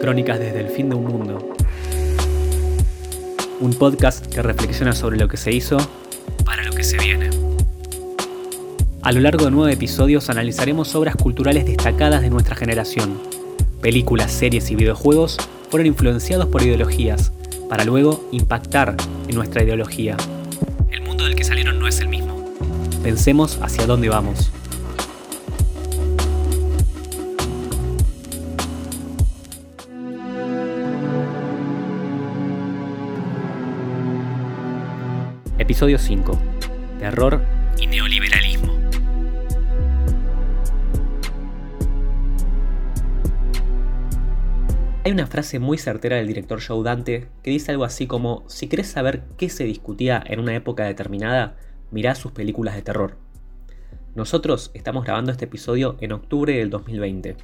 Crónicas desde el fin de un mundo. Un podcast que reflexiona sobre lo que se hizo para lo que se viene. A lo largo de nueve episodios analizaremos obras culturales destacadas de nuestra generación. Películas, series y videojuegos fueron influenciados por ideologías, para luego impactar en nuestra ideología. El mundo del que salieron no es el mismo. Pensemos hacia dónde vamos. Episodio 5. Terror y neoliberalismo. Hay una frase muy certera del director Joe Dante que dice algo así como, si querés saber qué se discutía en una época determinada, mirá sus películas de terror. Nosotros estamos grabando este episodio en octubre del 2020,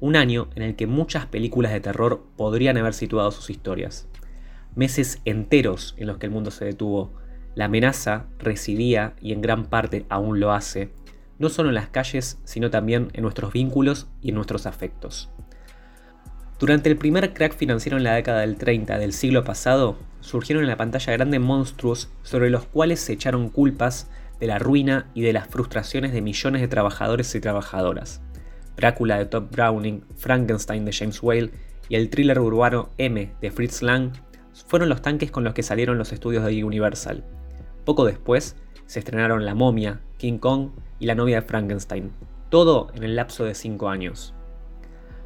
un año en el que muchas películas de terror podrían haber situado sus historias. Meses enteros en los que el mundo se detuvo, la amenaza residía, y en gran parte aún lo hace, no solo en las calles, sino también en nuestros vínculos y en nuestros afectos. Durante el primer crack financiero en la década del 30 del siglo pasado, surgieron en la pantalla grande monstruos sobre los cuales se echaron culpas de la ruina y de las frustraciones de millones de trabajadores y trabajadoras. Drácula de Todd Browning, Frankenstein de James Whale y el thriller urbano M de Fritz Lang fueron los tanques con los que salieron los estudios de Universal, poco después se estrenaron La momia, King Kong y La novia de Frankenstein, todo en el lapso de 5 años.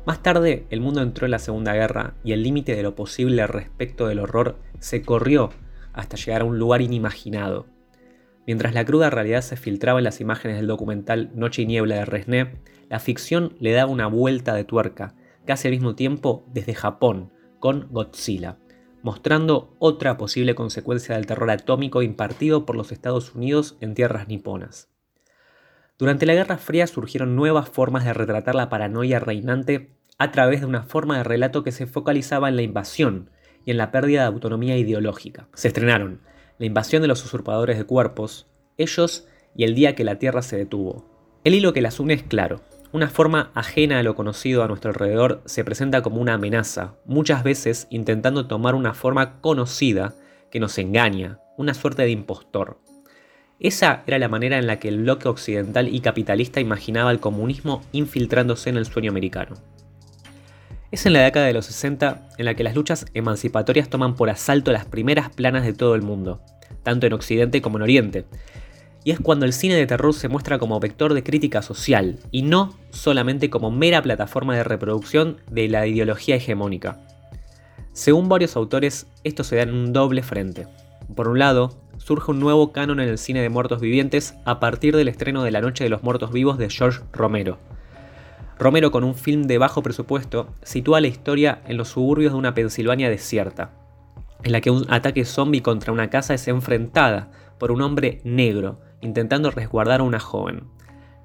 Más tarde, el mundo entró en la Segunda Guerra y el límite de lo posible respecto del horror se corrió hasta llegar a un lugar inimaginado. Mientras la cruda realidad se filtraba en las imágenes del documental Noche y Niebla de Resné, la ficción le daba una vuelta de tuerca, casi al mismo tiempo desde Japón, con Godzilla mostrando otra posible consecuencia del terror atómico impartido por los Estados Unidos en tierras niponas. Durante la Guerra Fría surgieron nuevas formas de retratar la paranoia reinante a través de una forma de relato que se focalizaba en la invasión y en la pérdida de autonomía ideológica. Se estrenaron La invasión de los usurpadores de cuerpos, Ellos y El día que la Tierra se detuvo. El hilo que las une es claro. Una forma ajena a lo conocido a nuestro alrededor se presenta como una amenaza, muchas veces intentando tomar una forma conocida que nos engaña, una suerte de impostor. Esa era la manera en la que el bloque occidental y capitalista imaginaba el comunismo infiltrándose en el sueño americano. Es en la década de los 60 en la que las luchas emancipatorias toman por asalto las primeras planas de todo el mundo, tanto en Occidente como en Oriente, y es cuando el cine de terror se muestra como vector de crítica social y no solamente como mera plataforma de reproducción de la ideología hegemónica. Según varios autores, esto se da en un doble frente. Por un lado, surge un nuevo canon en el cine de muertos vivientes a partir del estreno de La Noche de los Muertos Vivos de George Romero. Romero, con un film de bajo presupuesto, sitúa la historia en los suburbios de una Pensilvania desierta, en la que un ataque zombie contra una casa es enfrentada por un hombre negro, intentando resguardar a una joven.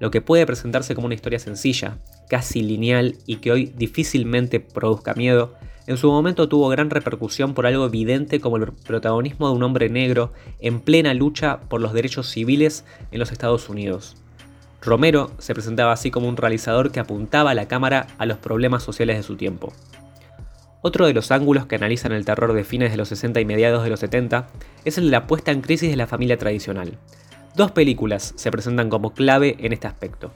Lo que puede presentarse como una historia sencilla, casi lineal y que hoy difícilmente produzca miedo, en su momento tuvo gran repercusión por algo evidente como el protagonismo de un hombre negro en plena lucha por los derechos civiles en los Estados Unidos. Romero se presentaba así como un realizador que apuntaba a la cámara a los problemas sociales de su tiempo. Otro de los ángulos que analizan el terror de fines de los 60 y mediados de los 70 es el de la puesta en crisis de la familia tradicional. Dos películas se presentan como clave en este aspecto.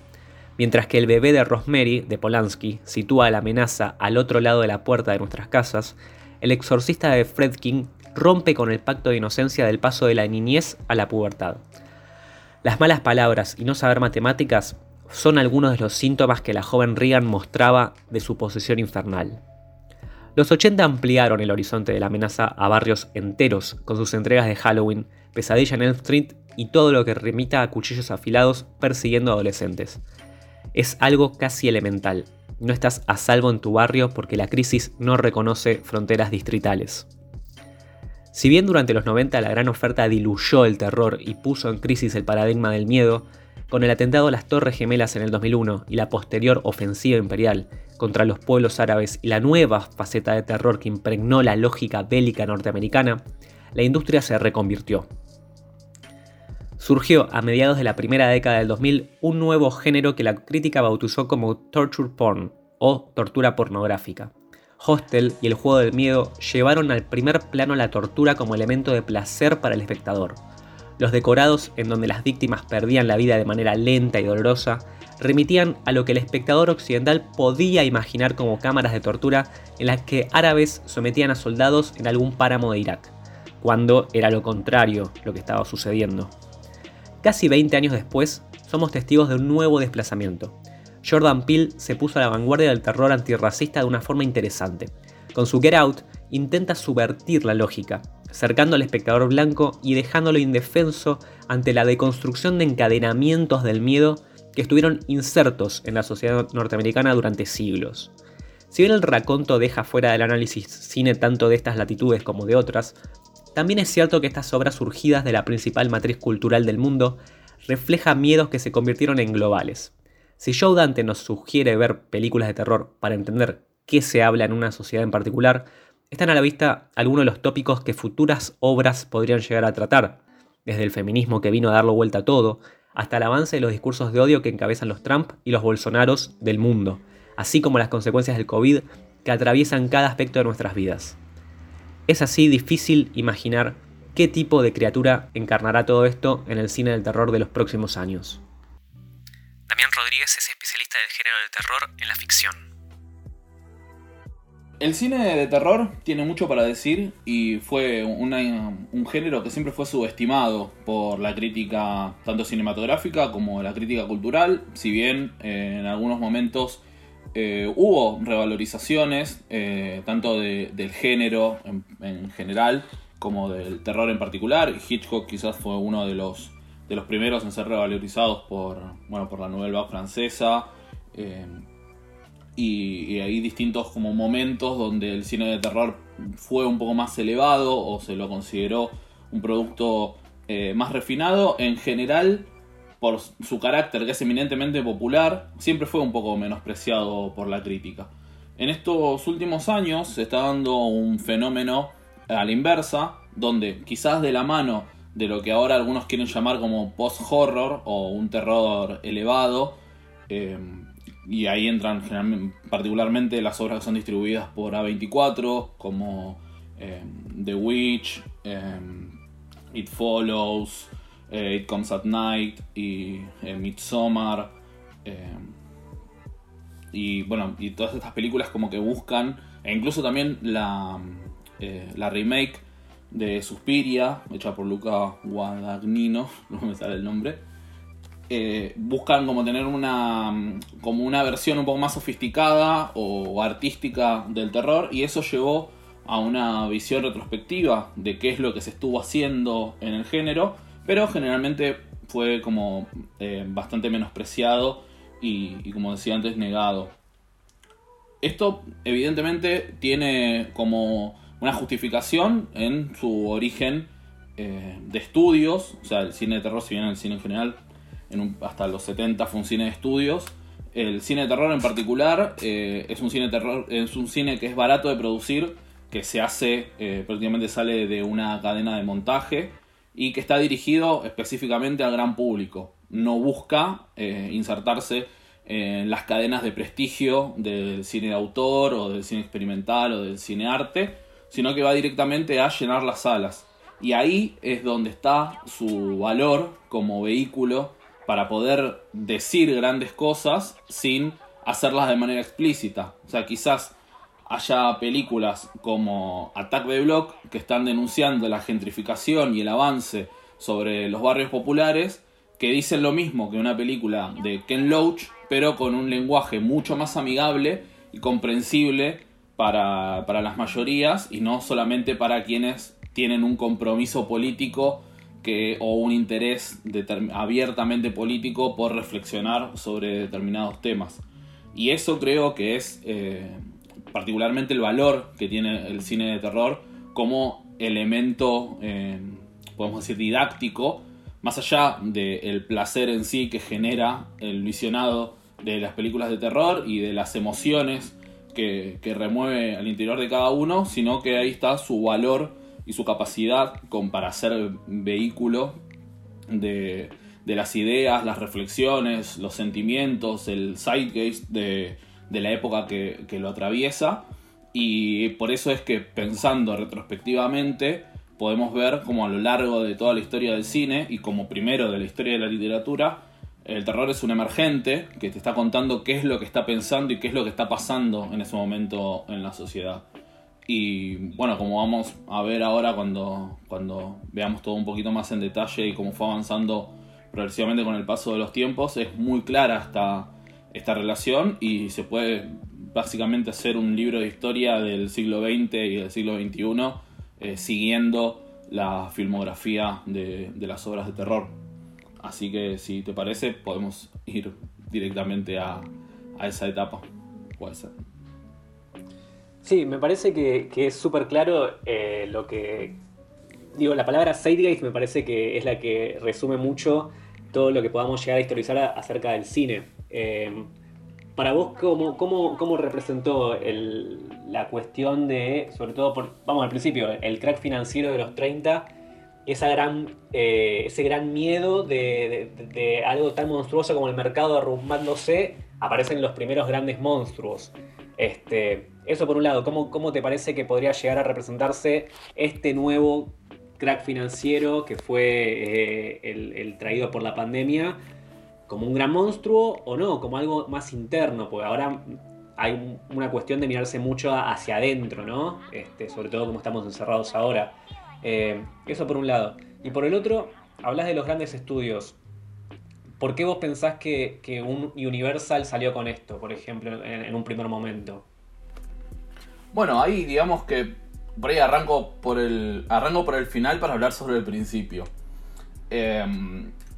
Mientras que El bebé de Rosemary, de Polanski, sitúa la amenaza al otro lado de la puerta de nuestras casas, El exorcista de Fredkin rompe con el pacto de inocencia del paso de la niñez a la pubertad. Las malas palabras y no saber matemáticas son algunos de los síntomas que la joven Regan mostraba de su posesión infernal. Los 80 ampliaron el horizonte de la amenaza a barrios enteros con sus entregas de Halloween, Pesadilla en Elm Street y todo lo que remita a cuchillos afilados persiguiendo adolescentes. Es algo casi elemental. No estás a salvo en tu barrio porque la crisis no reconoce fronteras distritales. Si bien durante los 90 la gran oferta diluyó el terror y puso en crisis el paradigma del miedo, con el atentado a las Torres Gemelas en el 2001 y la posterior ofensiva imperial contra los pueblos árabes y la nueva faceta de terror que impregnó la lógica bélica norteamericana, la industria se reconvirtió. Surgió a mediados de la primera década del 2000 un nuevo género que la crítica bautizó como torture porn o tortura pornográfica. Hostel y el juego del miedo llevaron al primer plano la tortura como elemento de placer para el espectador. Los decorados, en donde las víctimas perdían la vida de manera lenta y dolorosa, remitían a lo que el espectador occidental podía imaginar como cámaras de tortura en las que árabes sometían a soldados en algún páramo de Irak, cuando era lo contrario lo que estaba sucediendo. Casi 20 años después, somos testigos de un nuevo desplazamiento. Jordan Peele se puso a la vanguardia del terror antirracista de una forma interesante. Con su Get Out, intenta subvertir la lógica, cercando al espectador blanco y dejándolo indefenso ante la deconstrucción de encadenamientos del miedo que estuvieron insertos en la sociedad norteamericana durante siglos. Si bien el raconto deja fuera del análisis cine tanto de estas latitudes como de otras, también es cierto que estas obras surgidas de la principal matriz cultural del mundo reflejan miedos que se convirtieron en globales. Si Joe Dante nos sugiere ver películas de terror para entender qué se habla en una sociedad en particular, están a la vista algunos de los tópicos que futuras obras podrían llegar a tratar, desde el feminismo que vino a darlo vuelta a todo, hasta el avance de los discursos de odio que encabezan los Trump y los Bolsonaros del mundo, así como las consecuencias del COVID que atraviesan cada aspecto de nuestras vidas. Es así difícil imaginar qué tipo de criatura encarnará todo esto en el cine del terror de los próximos años. Damián Rodríguez es especialista del género del terror en la ficción. El cine de terror tiene mucho para decir y fue un género que siempre fue subestimado por la crítica tanto cinematográfica como la crítica cultural, si bien eh, en algunos momentos eh, hubo revalorizaciones eh, tanto del género en, general como del terror en particular. Hitchcock quizás fue uno de los, de los primeros en ser revalorizados por, bueno, por la Vague francesa y, hay distintos como momentos donde el cine de terror fue un poco más elevado o se lo consideró un producto eh, más refinado. En general, por su carácter que es eminentemente popular, siempre fue un poco menospreciado por la crítica. En estos últimos años se está dando un fenómeno a la inversa, donde quizás de la mano de lo que ahora algunos quieren llamar como post-horror o un terror elevado, eh, y ahí entran particularmente las obras que son distribuidas por A24, como em, The Witch, em, It Follows, eh, It Comes at Night y eh, Midsommar. Em, y bueno, y todas estas películas como que buscan, e incluso también la, eh, la remake de Suspiria, hecha por Luca Guadagnino, no me sale el nombre eh, buscan como tener una como una versión un poco más sofisticada o artística del terror y eso llevó a una visión retrospectiva de qué es lo que se estuvo haciendo en el género pero generalmente fue como eh, bastante menospreciado y, como decía antes negado esto evidentemente tiene como una justificación en su origen eh, de estudios o sea el cine de terror si bien el cine en general hasta los 70 fue un cine de estudios. El cine de terror en particular eh, es un cine terror, es un cine que es barato de producir, que se hace, prácticamente sale de una cadena de montaje y que está dirigido específicamente al gran público. No busca eh, insertarse en las cadenas de prestigio del cine de autor o del cine experimental o del cine arte, sino que va directamente a llenar las salas. Y ahí es donde está su valor como vehículo para poder decir grandes cosas sin hacerlas de manera explícita. O sea, quizás haya películas como Attack the Block que están denunciando la gentrificación y el avance sobre los barrios populares que dicen lo mismo que una película de Ken Loach, pero con un lenguaje mucho más amigable y comprensible para, para las mayorías y no solamente para quienes tienen un compromiso político o un interés abiertamente político por reflexionar sobre determinados temas. Y eso creo que es eh, particularmente el valor que tiene el cine de terror como elemento, eh, podemos decir, didáctico, más allá del placer en sí que genera el visionado de las películas de terror y de las emociones que, que remueve al interior de cada uno, sino que ahí está su valor y su capacidad para ser vehículo de, las ideas, las reflexiones, los sentimientos, el zeitgeist de, de la época que, lo atraviesa Y por eso es que pensando retrospectivamente, podemos ver como a lo largo de toda la historia del cine y como primero de la historia de la literatura, el terror es un emergente que te está contando qué es lo que está pensando y qué es lo que está pasando en ese momento en la sociedad. Y bueno, como vamos a ver ahora cuando, cuando veamos todo un poquito más en detalle y cómo fue avanzando progresivamente con el paso de los tiempos, es muy clara esta, esta relación y se puede básicamente hacer un libro de historia del siglo XX y del siglo XXI eh, siguiendo la filmografía de, las obras de terror. Así que si te parece podemos ir directamente a, esa etapa. Puede ser. Sí, me parece que, es súper claro eh, lo que... Digo, la palabra Zeitgeist me parece que es la que resume mucho todo lo que podamos llegar a historizar acerca del cine. Eh, para vos, ¿cómo, cómo, representó la cuestión de, sobre todo, por, vamos al principio, el crack financiero de los 30, esa gran, eh, ese gran miedo de, algo tan monstruoso como el mercado derrumbándose, aparecen los primeros grandes monstruos? Este, eso por un lado, ¿cómo, ¿cómo te parece que podría llegar a representarse este nuevo crack financiero que fue eh, el traído por la pandemia? Como un gran monstruo o no, como algo más interno, porque ahora hay una cuestión de mirarse mucho hacia adentro, ¿no? Este, sobre todo como estamos encerrados ahora. Eh, eso por un lado. Y por el otro, hablas de los grandes estudios. ¿Por qué vos pensás que, un Universal salió con esto, por ejemplo, en, un primer momento? Bueno, ahí digamos que por ahí arranco por el, arranco por el final para hablar sobre el principio. Eh,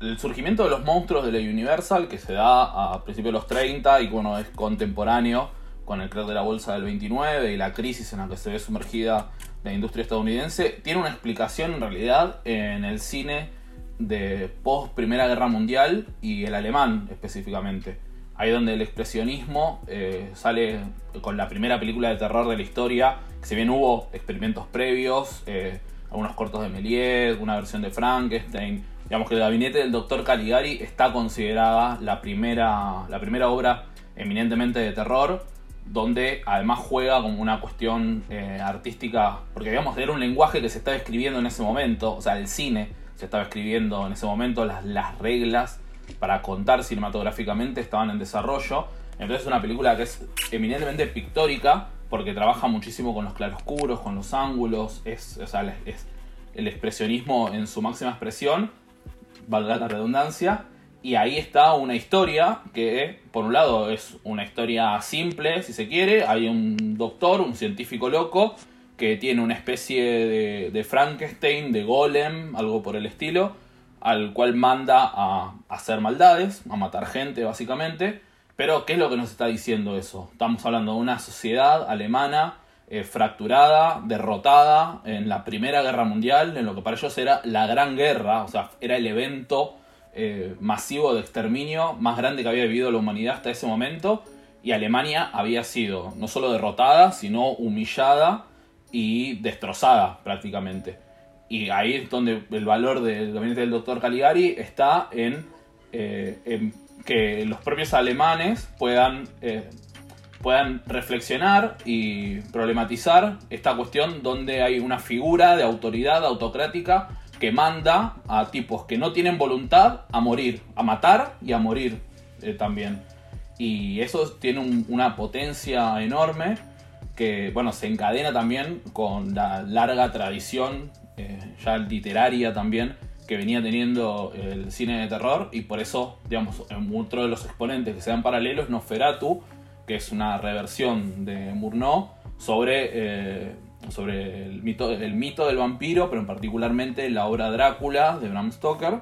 el surgimiento de los monstruos de la Universal, que se da a principios de los 30 y bueno, es contemporáneo con el crack de la bolsa del 29 y la crisis en la que se ve sumergida la industria estadounidense, tiene una explicación en realidad en el cine de post Primera Guerra Mundial y el alemán específicamente. Ahí donde el expresionismo eh, sale con la primera película de terror de la historia, si bien hubo experimentos previos, eh, algunos cortos de Méliès, una versión de Frankenstein, Digamos que el gabinete del doctor Caligari está considerada la primera, la primera obra eminentemente de terror, donde además juega como una cuestión eh, artística, porque digamos, era un lenguaje que se estaba escribiendo en ese momento, o sea, el cine se estaba escribiendo en ese momento, las, las reglas para contar cinematográficamente estaban en desarrollo. Entonces es una película que es eminentemente pictórica, porque trabaja muchísimo con los claroscuros, con los ángulos, es, o sea, es el expresionismo en su máxima expresión, valga la redundancia. Y ahí está una historia que, por un lado, es una historia simple, si se quiere. Hay un doctor, un científico loco, que tiene una especie de, de Frankenstein, de golem, algo por el estilo, al cual manda a, hacer maldades, a matar gente, básicamente. Pero, ¿qué es lo que nos está diciendo eso? Estamos hablando de una sociedad alemana eh, fracturada, derrotada en la Primera Guerra Mundial, en lo que para ellos era la Gran Guerra, o sea, era el evento eh, masivo de exterminio más grande que había vivido la humanidad hasta ese momento, y Alemania había sido no solo derrotada, sino humillada y destrozada prácticamente. Y ahí es donde el valor del gabinete del doctor Caligari está en, eh, en que los propios alemanes puedan puedan reflexionar y problematizar esta cuestión donde hay una figura de autoridad autocrática que manda a tipos que no tienen voluntad a morir, a matar y a morir eh, también. Y eso tiene una potencia enorme que, bueno, se encadena también con la larga tradición, eh, ya literaria también, que venía teniendo el cine de terror y por eso, digamos, otro de los exponentes que se dan paralelos, Nosferatu, que es una reversión de Murnau sobre, eh, sobre el, mito, el mito del vampiro, pero en particularmente la obra Drácula de Bram Stoker,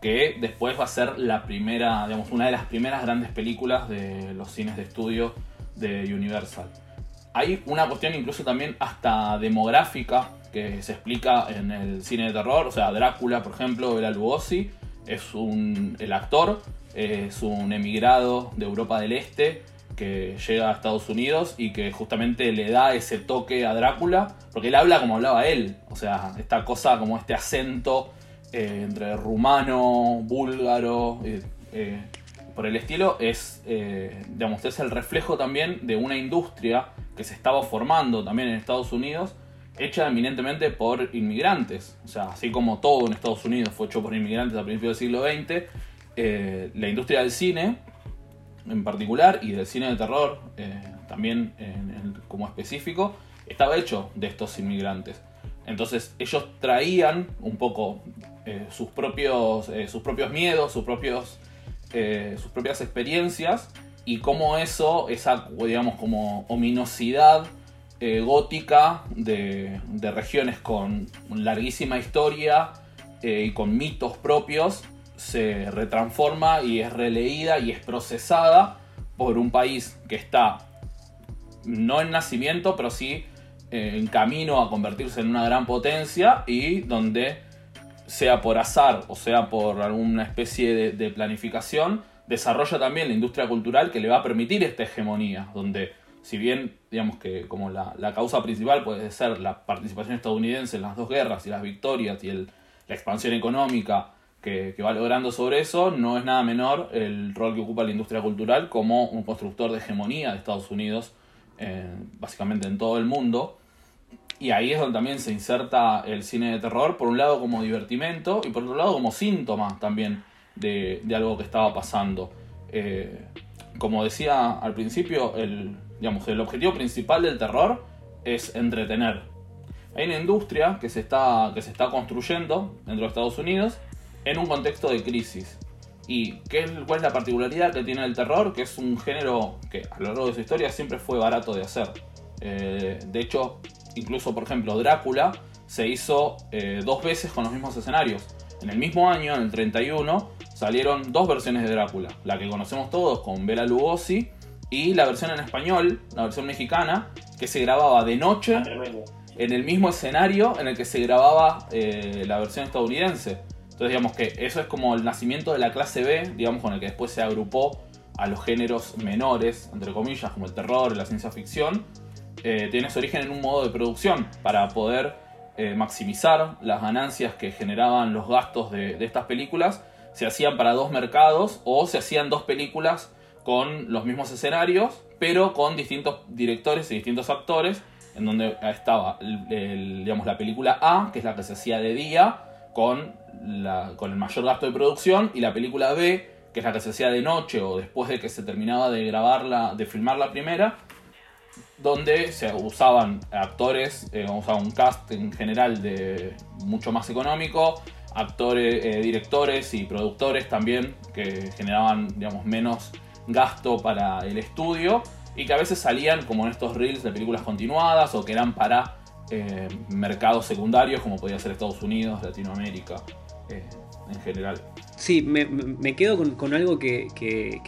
que después va a ser la primera, digamos, una de las primeras grandes películas de los cines de estudio de Universal. Hay una cuestión incluso también hasta demográfica que se explica en el cine de terror, o sea, Drácula, por ejemplo, Bela Lugosi, es un, el actor, es un emigrado de Europa del Este que llega a Estados Unidos y que justamente le da ese toque a Drácula, porque él habla como hablaba él, o sea, esta cosa como este acento eh, entre rumano, búlgaro, eh, eh, por el estilo, es, digamos, es el reflejo también de una industria que se estaba formando también en Estados Unidos, hecha eminentemente por inmigrantes. O sea, así como todo en Estados Unidos fue hecho por inmigrantes a principios del siglo XX, la industria del cine en particular y del cine de terror eh, también como específico, estaba hecho de estos inmigrantes. Entonces ellos traían un poco eh, sus, propios, sus propios miedos, sus, propios, sus propias experiencias y cómo eso, esa digamos como ominosidad gótica de, de, regiones con larguísima historia y con mitos propios, se retransforma y es releída y es procesada por un país que está no en nacimiento, pero sí eh, en camino a convertirse en una gran potencia y donde, sea por azar o sea por alguna especie de, planificación, desarrolla también la industria cultural que le va a permitir esta hegemonía, donde si bien digamos que como la, causa principal puede ser la participación estadounidense en las dos guerras y las victorias y la expansión económica que, va logrando sobre eso, no es nada menor el rol que ocupa la industria cultural como un constructor de hegemonía de Estados Unidos, eh, básicamente en todo el mundo. Y ahí es donde también se inserta el cine de terror, por un lado como divertimento y por otro lado como síntoma también de, algo que estaba pasando. Eh, como decía al principio, el, digamos, el objetivo principal del terror es entretener. Hay una industria que se está, que se está construyendo dentro de Estados Unidos en un contexto de crisis. ¿Y qué, cuál es la particularidad que tiene el terror? Que es un género que a lo largo de su historia siempre fue barato de hacer. Eh, de hecho, incluso por ejemplo Drácula se hizo eh, dos veces con los mismos escenarios. En el mismo año, en el 31, salieron dos versiones de Drácula. La que conocemos todos con Bela Lugosi y la versión en español, la versión mexicana, que se grababa de noche en el mismo escenario en el que se grababa eh, la versión estadounidense. Entonces digamos que eso es como el nacimiento de la clase B, digamos, con el que después se agrupó a los géneros menores, entre comillas, como el terror, la ciencia ficción. Eh, tiene su origen en un modo de producción para poder eh, maximizar las ganancias que generaban los gastos de, estas películas. Se hacían para dos mercados o se hacían dos películas con los mismos escenarios, pero con distintos directores y distintos actores, en donde estaba digamos, la película A, que es la que se hacía de día, con con el mayor gasto de producción y la película B, que es la que se hacía de noche o después de que se terminaba de grabarla, de filmar la primera, donde se usaban actores, eh, usaba un cast en general de mucho más económico, actores, eh, directores y productores también que generaban digamos menos gasto para el estudio y que a veces salían como en estos reels de películas continuadas o que eran para eh, mercados secundarios como podía ser Estados Unidos, Latinoamérica en general. Sí, me, quedo con, algo que,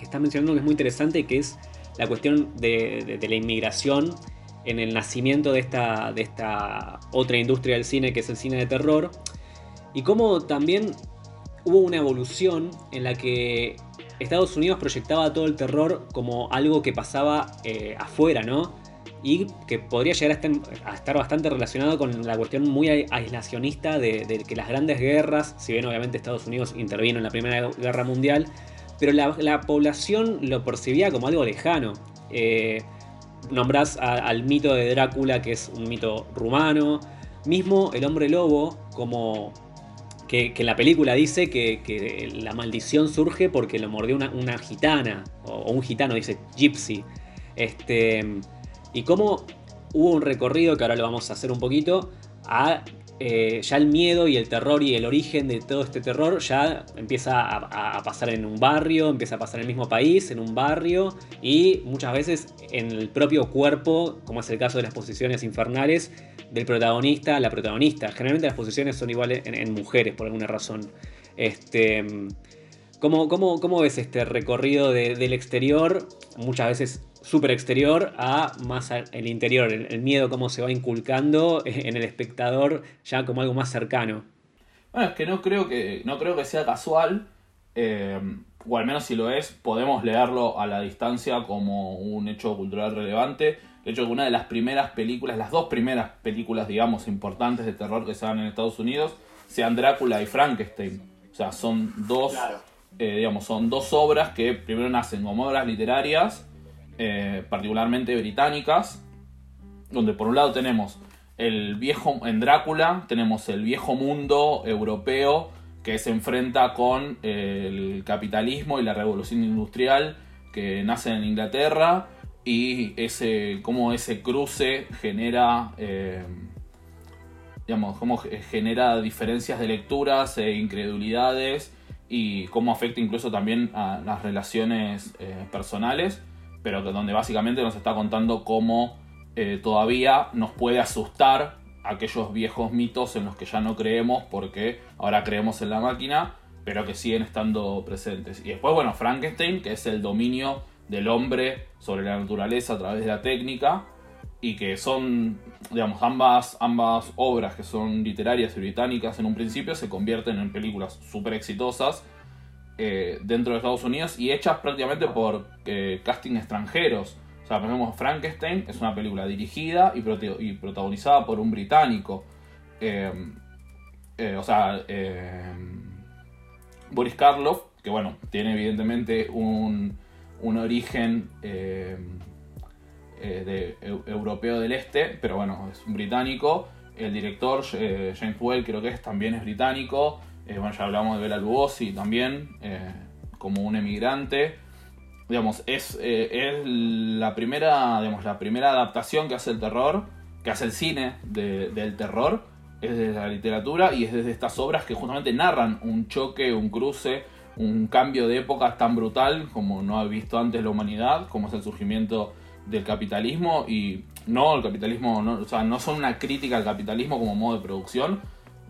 estás mencionando que es muy interesante, que es la cuestión de, la inmigración en el nacimiento de esta, de esta otra industria del cine, que es el cine de terror, y cómo también hubo una evolución en la que Estados Unidos proyectaba todo el terror como algo que pasaba eh, afuera, ¿no? Y que podría llegar a estar, bastante relacionado con la cuestión muy aislacionista de, que las grandes guerras, si bien obviamente Estados Unidos intervino en la Primera Guerra Mundial, pero la, población lo percibía como algo lejano. Eh, nombrás al mito de Drácula, que es un mito rumano, mismo el hombre lobo, como que, en la película dice que, la maldición surge porque lo mordió una, gitana, o, o, un gitano, dice gypsy. Este, y cómo hubo un recorrido, que ahora lo vamos a hacer un poquito, a eh, ya el miedo y el terror y el origen de todo este terror ya empieza a, pasar en un barrio, empieza a pasar en el mismo país, en un barrio y muchas veces en el propio cuerpo, como es el caso de las posiciones infernales del protagonista, la protagonista. Generalmente las posiciones son iguales en, mujeres por alguna razón. Este, ¿cómo, cómo, ves este recorrido del exterior? Muchas veces súper exterior a más el interior, el, miedo cómo se va inculcando en el espectador ya como algo más cercano. Bueno, es que no creo que, no creo que sea casual, eh, o al menos si lo es, podemos leerlo a la distancia como un hecho cultural relevante. De hecho, que una de las primeras películas, las dos primeras películas, digamos, importantes de terror que se dan en Estados Unidos, sean Drácula y Frankenstein. O sea, son dos, eh, digamos, son dos obras que primero nacen como obras literarias eh, particularmente británicas, donde por un lado tenemos el viejo, en Drácula tenemos el viejo mundo europeo que se enfrenta con el capitalismo y la revolución industrial que nace en Inglaterra y ese, cómo ese cruce genera, eh, digamos, cómo genera diferencias de lecturas e incredulidades y cómo afecta incluso también a las relaciones eh, personales, pero donde básicamente nos está contando cómo eh, todavía nos puede asustar aquellos viejos mitos en los que ya no creemos porque ahora creemos en la máquina, pero que siguen estando presentes. Y después, bueno, Frankenstein, que es el dominio del hombre sobre la naturaleza a través de la técnica, y que son, digamos, ambas, ambas obras que son literarias y británicas en un principio se convierten en películas súper exitosas eh, dentro de Estados Unidos y hechas prácticamente por eh, casting extranjeros. O sea, ejemplo, Frankenstein es una película dirigida y, protagonizada por un británico. Eh, o sea, Boris Karloff, que bueno, tiene evidentemente un, un origen eh, eh, europeo del este, pero bueno, es un británico. El director, James Well, creo que es, también es británico. Bueno, ya hablamos de Bela Lugosi también, como un emigrante. Digamos, es, es, la, primera, digamos, la primera adaptación que hace el terror, que hace el cine del terror, es desde la literatura y es desde estas obras que justamente narran un choque, un cruce un cambio de época tan brutal como no ha visto antes la humanidad, como es el surgimiento del capitalismo y no el capitalismo, no, o sea, no son una crítica al capitalismo como modo de producción,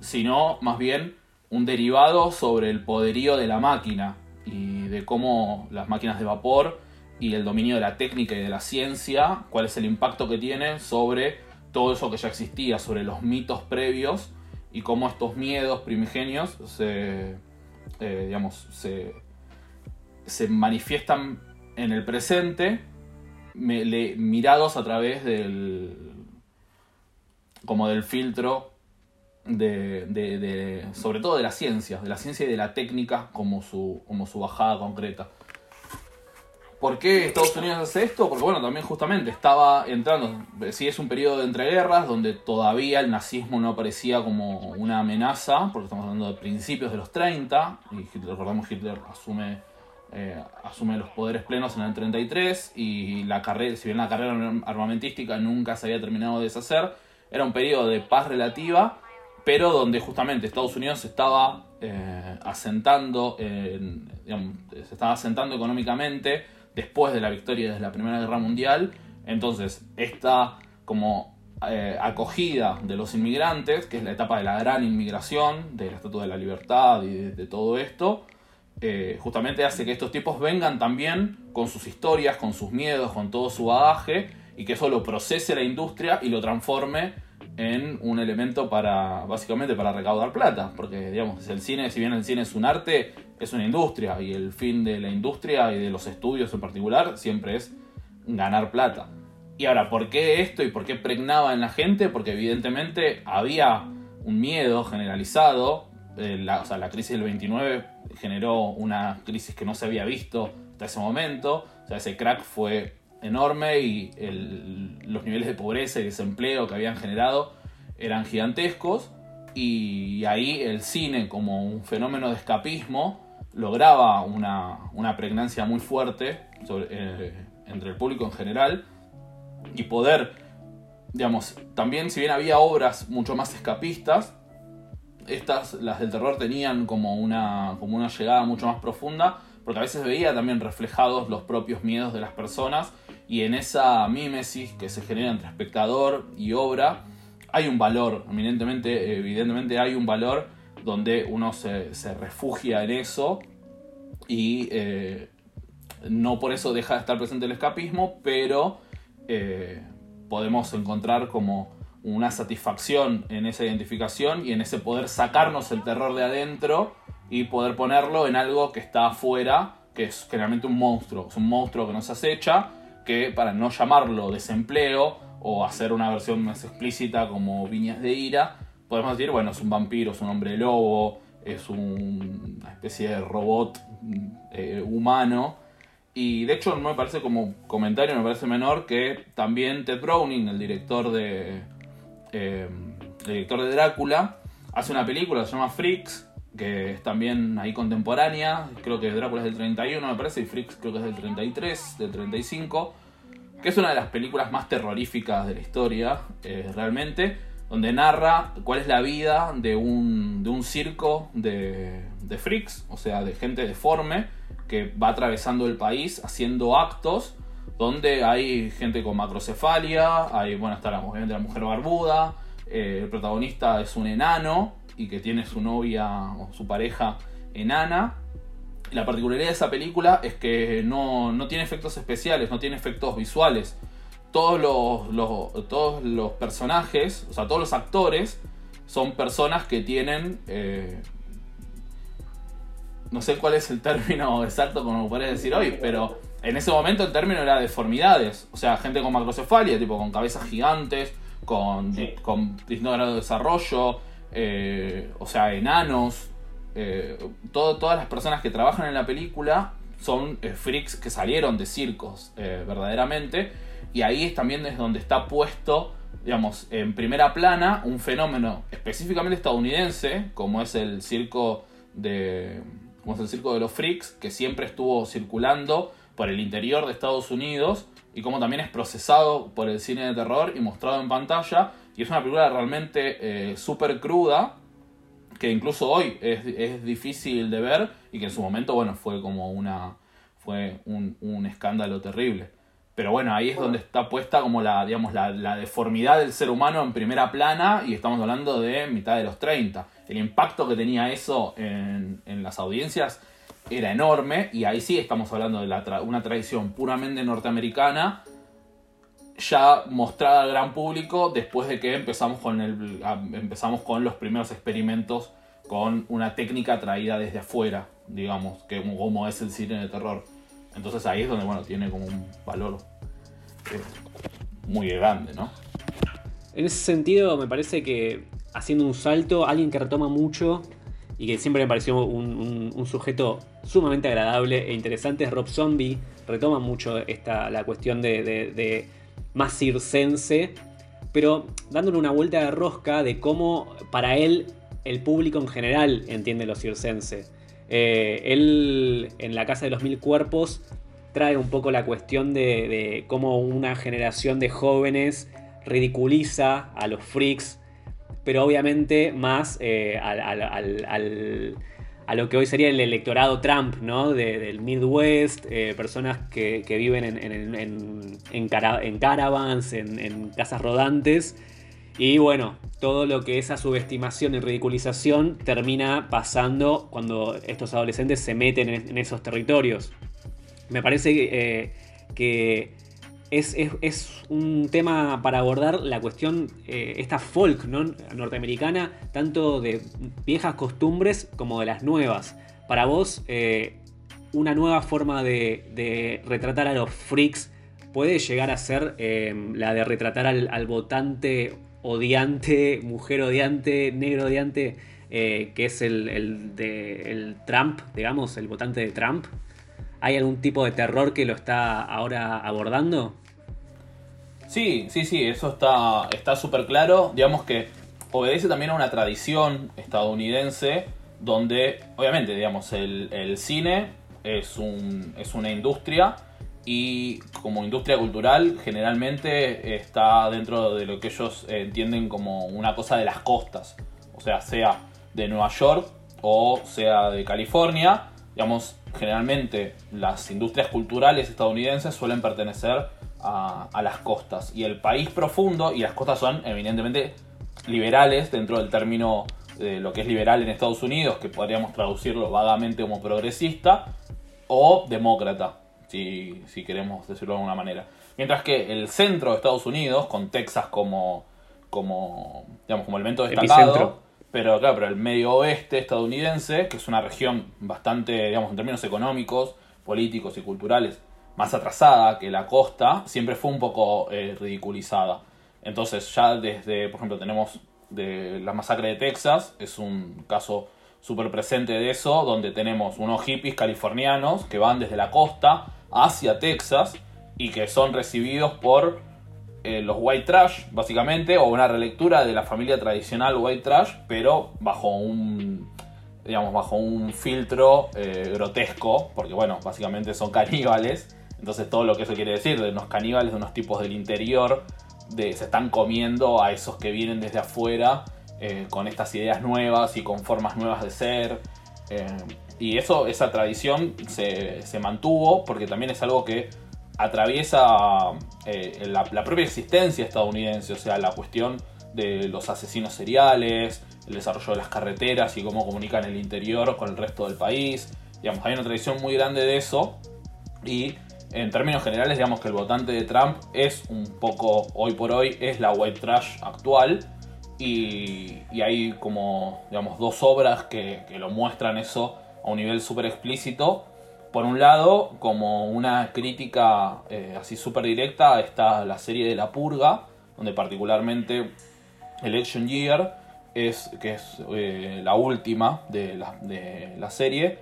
sino más bien un derivado sobre el poderío de la máquina y de cómo las máquinas de vapor y el dominio de la técnica y de la ciencia, cuál es el impacto que tiene sobre todo eso que ya existía, sobre los mitos previos y cómo estos miedos primigenios se eh, digamos, se, manifiestan en el presente mirados a través del como del filtro de, sobre todo de la ciencia, de la ciencia y de la técnica como su, como su bajada concreta. ¿Por qué Estados Unidos hace esto? Porque bueno, también justamente estaba entrando, si es un periodo de entreguerras donde todavía el nazismo no aparecía como una amenaza, porque estamos hablando de principios de los 30, y recordamos Hitler asume, eh, asume los poderes plenos en el 33, y la carrera, si bien la carrera armamentística nunca se había terminado de deshacer, era un periodo de paz relativa, pero donde justamente Estados Unidos se estaba eh, asentando, se estaba asentando económicamente, después de la victoria de la Primera Guerra Mundial. Entonces, esta como eh, acogida de los inmigrantes, que es la etapa de la gran inmigración, de la Estatua de la Libertad y de, todo esto, eh, justamente hace que estos tipos vengan también con sus historias, con sus miedos, con todo su bagaje, y que eso lo procese la industria y lo transforme en un elemento para, básicamente, para recaudar plata. Porque, digamos, el cine, si bien el cine es un arte, es una industria. Y el fin de la industria y de los estudios en particular siempre es ganar plata. Y ahora, ¿por qué esto y por qué pregnaba en la gente? Porque evidentemente había un miedo generalizado. Eh, la, o sea, la crisis del 29 generó una crisis que no se había visto hasta ese momento. O sea, ese crack fue enorme y los niveles de pobreza y desempleo que habían generado eran gigantescos y ahí el cine como un fenómeno de escapismo lograba una, pregnancia muy fuerte eh, entre el público en general y poder, digamos, también si bien había obras mucho más escapistas, estas, las del terror, tenían como una, como una llegada mucho más profunda, porque a veces veía también reflejados los propios miedos de las personas y en esa mímesis que se genera entre espectador y obra hay un valor, eminentemente, evidentemente hay un valor donde uno se, refugia en eso y eh, no por eso deja de estar presente el escapismo, pero eh, podemos encontrar como una satisfacción en esa identificación y en ese poder sacarnos el terror de adentro y poder ponerlo en algo que está afuera, que es generalmente un monstruo, es un monstruo que nos acecha que para no llamarlo desempleo o hacer una versión más explícita como Viñas de Ira, podemos decir, bueno, es un vampiro, es un hombre lobo, es una especie de robot eh, humano Y de hecho, no me parece como comentario, me parece menor que también Ted Browning, el director de. Eh, el director de Drácula, hace una película, se llama Freaks, que es también ahí contemporánea. Creo que Drácula es del 31, me parece, y Freaks creo que es del 33, del 35. Que es una de las películas más terroríficas de la historia, eh, realmente. Donde narra cuál es la vida de un, de un circo de, de freaks, o sea, de gente deforme que va atravesando el país haciendo actos donde hay gente con macrocefalia, hay, bueno, está la, la mujer barbuda, eh, el protagonista es un enano y que tiene su novia o su pareja enana. La particularidad de esa película es que no, tiene efectos especiales, no tiene efectos visuales. Todos los, todos los personajes, o sea, todos los actores son personas que tienen eh, no sé cuál es el término exacto como puedes decir hoy, pero en ese momento el término era deformidades. O sea, gente con macrocefalia, tipo con cabezas gigantes, con, con distinto grado de desarrollo, eh, o sea, enanos. Eh, todas las personas que trabajan en la película son eh, freaks que salieron de circos, verdaderamente. Y ahí es también es donde está puesto, digamos, en primera plana un fenómeno específicamente estadounidense, como es el circo de como es el Circo de los Freaks, que siempre estuvo circulando por el interior de Estados Unidos y como también es procesado por el cine de terror y mostrado en pantalla. Y es una película realmente eh, súper cruda, que incluso hoy es, difícil de ver y que en su momento, bueno, fue como una. fue un, un escándalo terrible. Pero bueno, ahí es donde está puesta como la, digamos, la, la, deformidad del ser humano en primera plana y estamos hablando de mitad de los 30 el impacto que tenía eso en, las audiencias era enorme y ahí sí estamos hablando de una tradición puramente norteamericana ya mostrada al gran público después de que empezamos con, el, empezamos con los primeros experimentos con una técnica traída desde afuera, digamos, que como es el cine de terror. Entonces ahí es donde, bueno, tiene como un valor eh, muy grande, ¿no? En ese sentido, me parece que haciendo un salto, alguien que retoma mucho y que siempre me pareció un, sujeto sumamente agradable e interesante es Rob Zombie. Retoma mucho esta, la cuestión de, más circense, pero dándole una vuelta de rosca de cómo para él el público en general entiende lo circense. Eh, él en la Casa de los Mil Cuerpos trae un poco la cuestión de, de cómo una generación de jóvenes ridiculiza a los freaks pero obviamente más eh, a lo que hoy sería el electorado Trump, ¿no? del Midwest, eh, personas que, viven en, en, caravans, en, casas rodantes. Y bueno, todo lo que esa subestimación y ridiculización termina pasando cuando estos adolescentes se meten en, esos territorios. Me parece eh, que es, un tema para abordar la cuestión, eh, esta folk norteamericana, tanto de viejas costumbres como de las nuevas. Para vos, eh, una nueva forma de, retratar a los freaks puede llegar a ser eh, la de retratar al, votante odiante, mujer odiante, negro odiante, que es el, el Trump, digamos, el votante de Trump. ¿Hay algún tipo de terror que lo está ahora abordando? Sí, sí, sí, eso está súper claro. Digamos que obedece también a una tradición estadounidense donde, obviamente, digamos, el, cine es, un, es una industria y como industria cultural generalmente está dentro de lo que ellos entienden como una cosa de las costas. O sea, sea de Nueva York o sea de California. Digamos, generalmente las industrias culturales estadounidenses suelen pertenecer a, las costas. Y el país profundo, y las costas son evidentemente liberales dentro del término de lo que es liberal en Estados Unidos, que podríamos traducirlo vagamente como progresista, o demócrata, si, si queremos decirlo de alguna manera. Mientras que el centro de Estados Unidos, con Texas como, como, digamos, como elemento destacado, pero claro, pero el medio oeste estadounidense, que es una región bastante, digamos, en términos económicos, políticos y culturales, más atrasada que la costa, siempre fue un poco eh, ridiculizada. Entonces ya desde, por ejemplo, tenemos de la masacre de Texas, es un caso súper presente de eso, donde tenemos unos hippies californianos que van desde la costa hacia Texas y que son recibidos por eh, los white trash, básicamente, o una relectura de la familia tradicional white trash, pero bajo un digamos, bajo un filtro eh, grotesco, porque bueno, básicamente son caníbales, entonces todo lo que eso quiere decir, de unos caníbales, de unos tipos del interior, de, se están comiendo a esos que vienen desde afuera eh, con estas ideas nuevas y con formas nuevas de ser. y eso, esa tradición se, se mantuvo porque también es algo que atraviesa eh, la, propia existencia estadounidense, o sea, la cuestión de los asesinos seriales, el desarrollo de las carreteras y cómo comunican el interior con el resto del país. Digamos, hay una tradición muy grande de eso y en términos generales, digamos que el votante de Trump es un poco, hoy por hoy, es la white trash actual. Y, hay como, digamos, dos obras que, que lo muestran eso a un nivel súper explícito por un lado, como una crítica eh, así súper directa, está la serie de La Purga, donde particularmente Election Year, es, que es eh, la última de la, serie,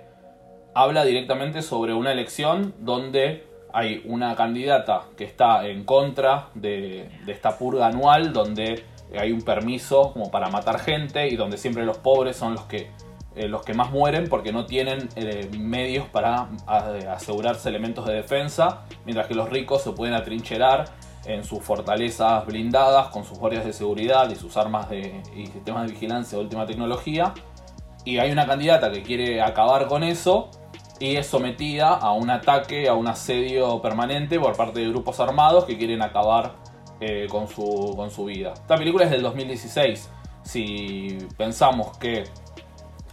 habla directamente sobre una elección donde hay una candidata que está en contra de, esta purga anual, donde hay un permiso como para matar gente y donde siempre los pobres son los que eh, los que más mueren porque no tienen eh, medios para asegurarse elementos de defensa, mientras que los ricos se pueden atrincherar en sus fortalezas blindadas con sus guardias de seguridad y sus armas de, y sistemas de vigilancia de última tecnología. Y hay una candidata que quiere acabar con eso y es sometida a un ataque, a un asedio permanente por parte de grupos armados que quieren acabar eh, con, su, con su vida. Esta película es del 2016. Si pensamos que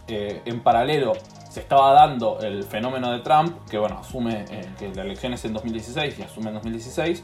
en paralelo se estaba dando el fenómeno de Trump, que bueno, asume eh, que la elección es en 2016 y asume en 2016,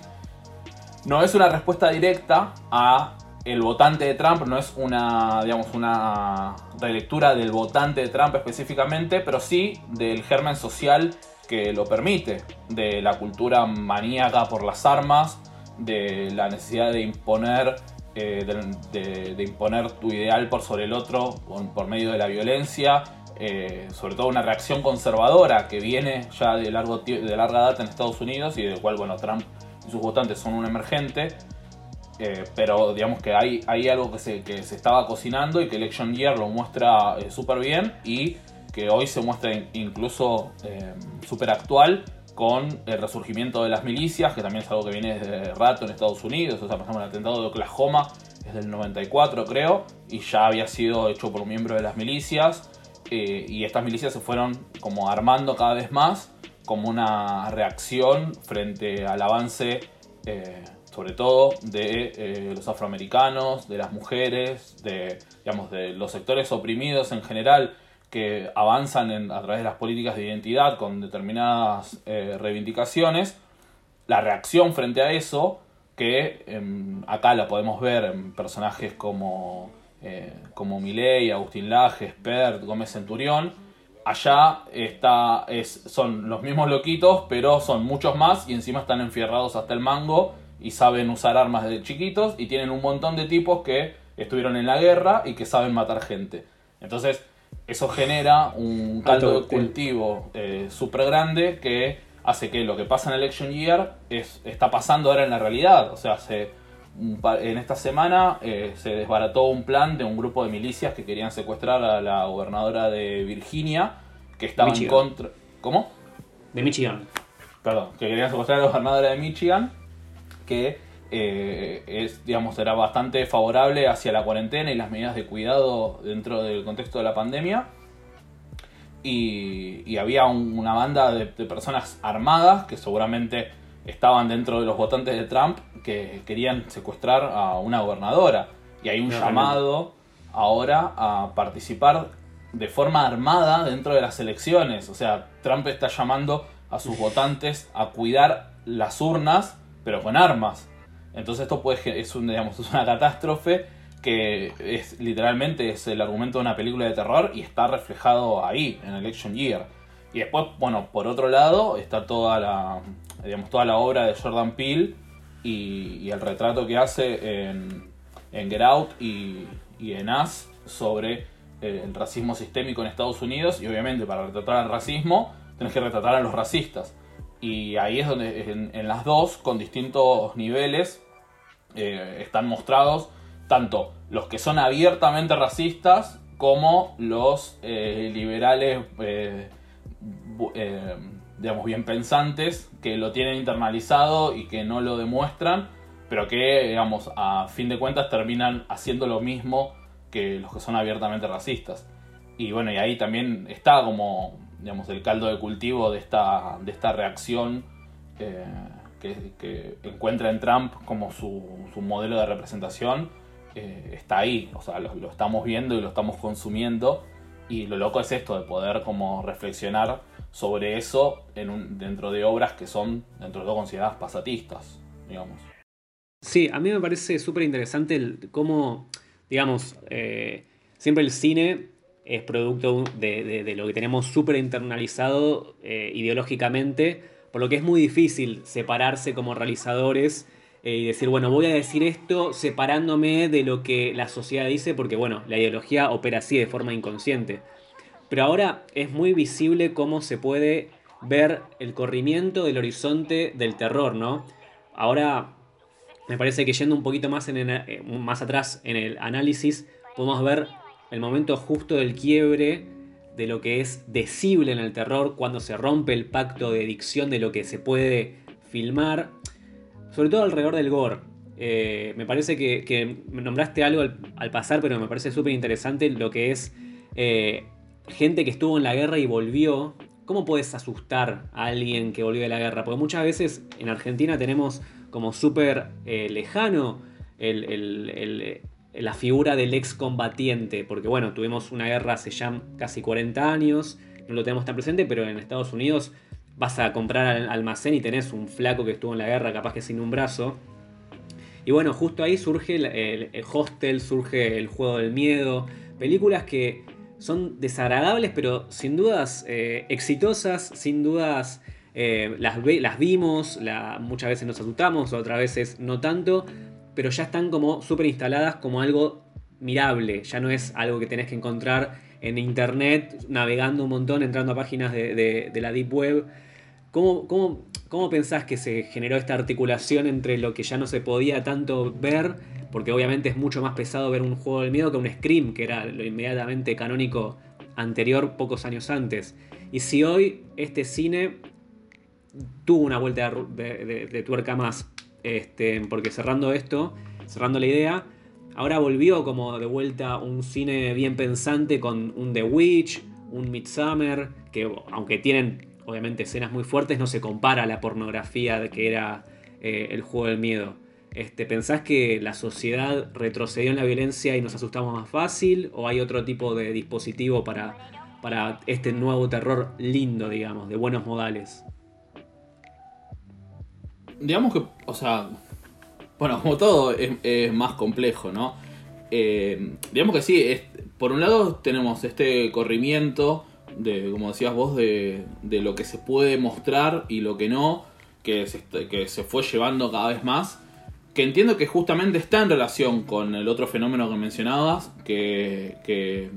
no es una respuesta directa a el votante de Trump, no es una, digamos, una relectura del votante de Trump específicamente, pero sí del germen social que lo permite, de la cultura maníaca por las armas, de la necesidad de imponer eh, de, imponer tu ideal por sobre el otro por, medio de la violencia, eh, sobre todo una reacción conservadora que viene ya de, largo, de larga data en Estados Unidos y del cual bueno, Trump y sus votantes son un emergente. Eh, pero digamos que hay, hay algo que se, que se estaba cocinando y que Election Year lo muestra súper bien y que hoy se muestra incluso súper actual con el resurgimiento de las milicias, que también es algo que viene desde rato en Estados Unidos, o sea, por ejemplo, el atentado de Oklahoma es del 94 creo, y ya había sido hecho por un miembro de las milicias, eh, y estas milicias se fueron como armando cada vez más como una reacción frente al avance, eh, sobre todo de eh, los afroamericanos, de las mujeres, de, digamos, de los sectores oprimidos en general, que avanzan a través de las políticas de identidad con determinadas eh, reivindicaciones, la reacción frente a eso, que em, acá la podemos ver en personajes como, eh, como Milei, Agustín Laje, Spert, Gómez Centurión, allá está, es, son los mismos loquitos, pero son muchos más y encima están enfierrados hasta el mango y saben usar armas desde chiquitos y tienen un montón de tipos que estuvieron en la guerra y que saben matar gente. Entonces, eso genera un caldo de cultivo eh, súper grande que hace que lo que pasa en Election Year es, está pasando ahora en la realidad. O sea, se, en esta semana eh, se desbarató un plan de un grupo de milicias que querían secuestrar a la gobernadora de Virginia, que estaba en contra... ¿Cómo? De Michigan. Perdón, que querían secuestrar a la gobernadora de Michigan, que eh, es, digamos, era bastante favorable hacia la cuarentena y las medidas de cuidado dentro del contexto de la pandemia. Y, había una banda de, personas armadas que seguramente estaban dentro de los votantes de Trump que querían secuestrar a una gobernadora. Y hay un llamado ahora a participar de forma armada dentro de las elecciones. O sea, Trump está llamando a sus votantes a cuidar las urnas, pero con armas. Entonces esto puede, es, una catástrofe que es literalmente es el argumento de una película de terror y está reflejado ahí, en Election Year. Y después, bueno, por otro lado está toda la, digamos, toda la obra de Jordan Peele y, el retrato que hace en, en Get Out y, en Us sobre el racismo sistémico en Estados Unidos. Y obviamente para retratar al racismo tenés que retratar a los racistas. Y ahí es donde en, las dos, con distintos niveles, eh, están mostrados tanto los que son abiertamente racistas como los eh, liberales, eh, digamos, bien pensantes, que lo tienen internalizado y que no lo demuestran, pero que, digamos, a fin de cuentas terminan haciendo lo mismo que los que son abiertamente racistas. Y bueno, y ahí también está como, digamos, el caldo de cultivo de esta, de esta reacción eh, que, encuentra en Trump como su, modelo de representación. Eh, está ahí, o sea, lo, estamos viendo y lo estamos consumiendo. Y lo loco es esto, de poder como reflexionar sobre eso en un, dentro de obras que son, dentro de todo, consideradas pasatistas, digamos. Sí, a mí me parece súper interesante cómo, digamos, eh, siempre el cine es producto de, lo que tenemos súper internalizado eh, ideológicamente, por lo que es muy difícil separarse como realizadores eh, y decir, bueno, voy a decir esto separándome de lo que la sociedad dice, porque bueno, la ideología opera así de forma inconsciente. Pero ahora es muy visible cómo se puede ver el corrimiento del horizonte del terror, ¿no? Ahora me parece que yendo un poquito más, en eh, más atrás en el análisis, podemos ver el momento justo del quiebre de lo que es decible en el terror, cuando se rompe el pacto de dicción de lo que se puede filmar, sobre todo alrededor del gore. Eh, me parece que, me nombraste algo al, pasar, pero me parece súper interesante lo que es eh, gente que estuvo en la guerra y volvió. ¿Cómo puedes asustar a alguien que volvió de la guerra? Porque muchas veces en Argentina tenemos como súper eh, lejano el, la figura del excombatiente, porque bueno, tuvimos una guerra hace ya casi 40 años, no lo tenemos tan presente, pero en Estados Unidos vas a comprar al almacén y tenés un flaco que estuvo en la guerra, capaz que sin un brazo. Y bueno, justo ahí surge el, hostel, surge el juego del miedo, películas que son desagradables, pero sin dudas eh, exitosas, sin dudas eh, las, las, vimos, muchas veces nos asustamos, otras veces no tanto, pero ya están como súper instaladas como algo mirable, ya no es algo que tenés que encontrar en internet, navegando un montón, entrando a páginas de, la Deep Web. ¿Cómo, cómo, pensás que se generó esta articulación entre lo que ya no se podía tanto ver? Porque obviamente es mucho más pesado ver un juego del miedo que un Scream, que era lo inmediatamente canónico anterior pocos años antes. Y si hoy este cine tuvo una vuelta de tuerca más, este, porque cerrando esto, cerrando la idea, ahora volvió como de vuelta un cine bien pensante con un The Witch, un Midsummer, que aunque tienen obviamente escenas muy fuertes, no se compara a la pornografía de que era eh, el juego del miedo. Este, ¿Pensás que la sociedad retrocedió en la violencia y nos asustamos más fácil? ¿O hay otro tipo de dispositivo para, para este nuevo terror lindo, digamos, de buenos modales? Digamos que, o sea, bueno, como todo es, más complejo, ¿no? Eh, digamos que sí, por un lado tenemos este corrimiento de, como decías vos, de, de, lo que se puede mostrar y lo que no, que se, que se fue llevando cada vez más, que entiendo que justamente está en relación con el otro fenómeno que mencionabas, que, que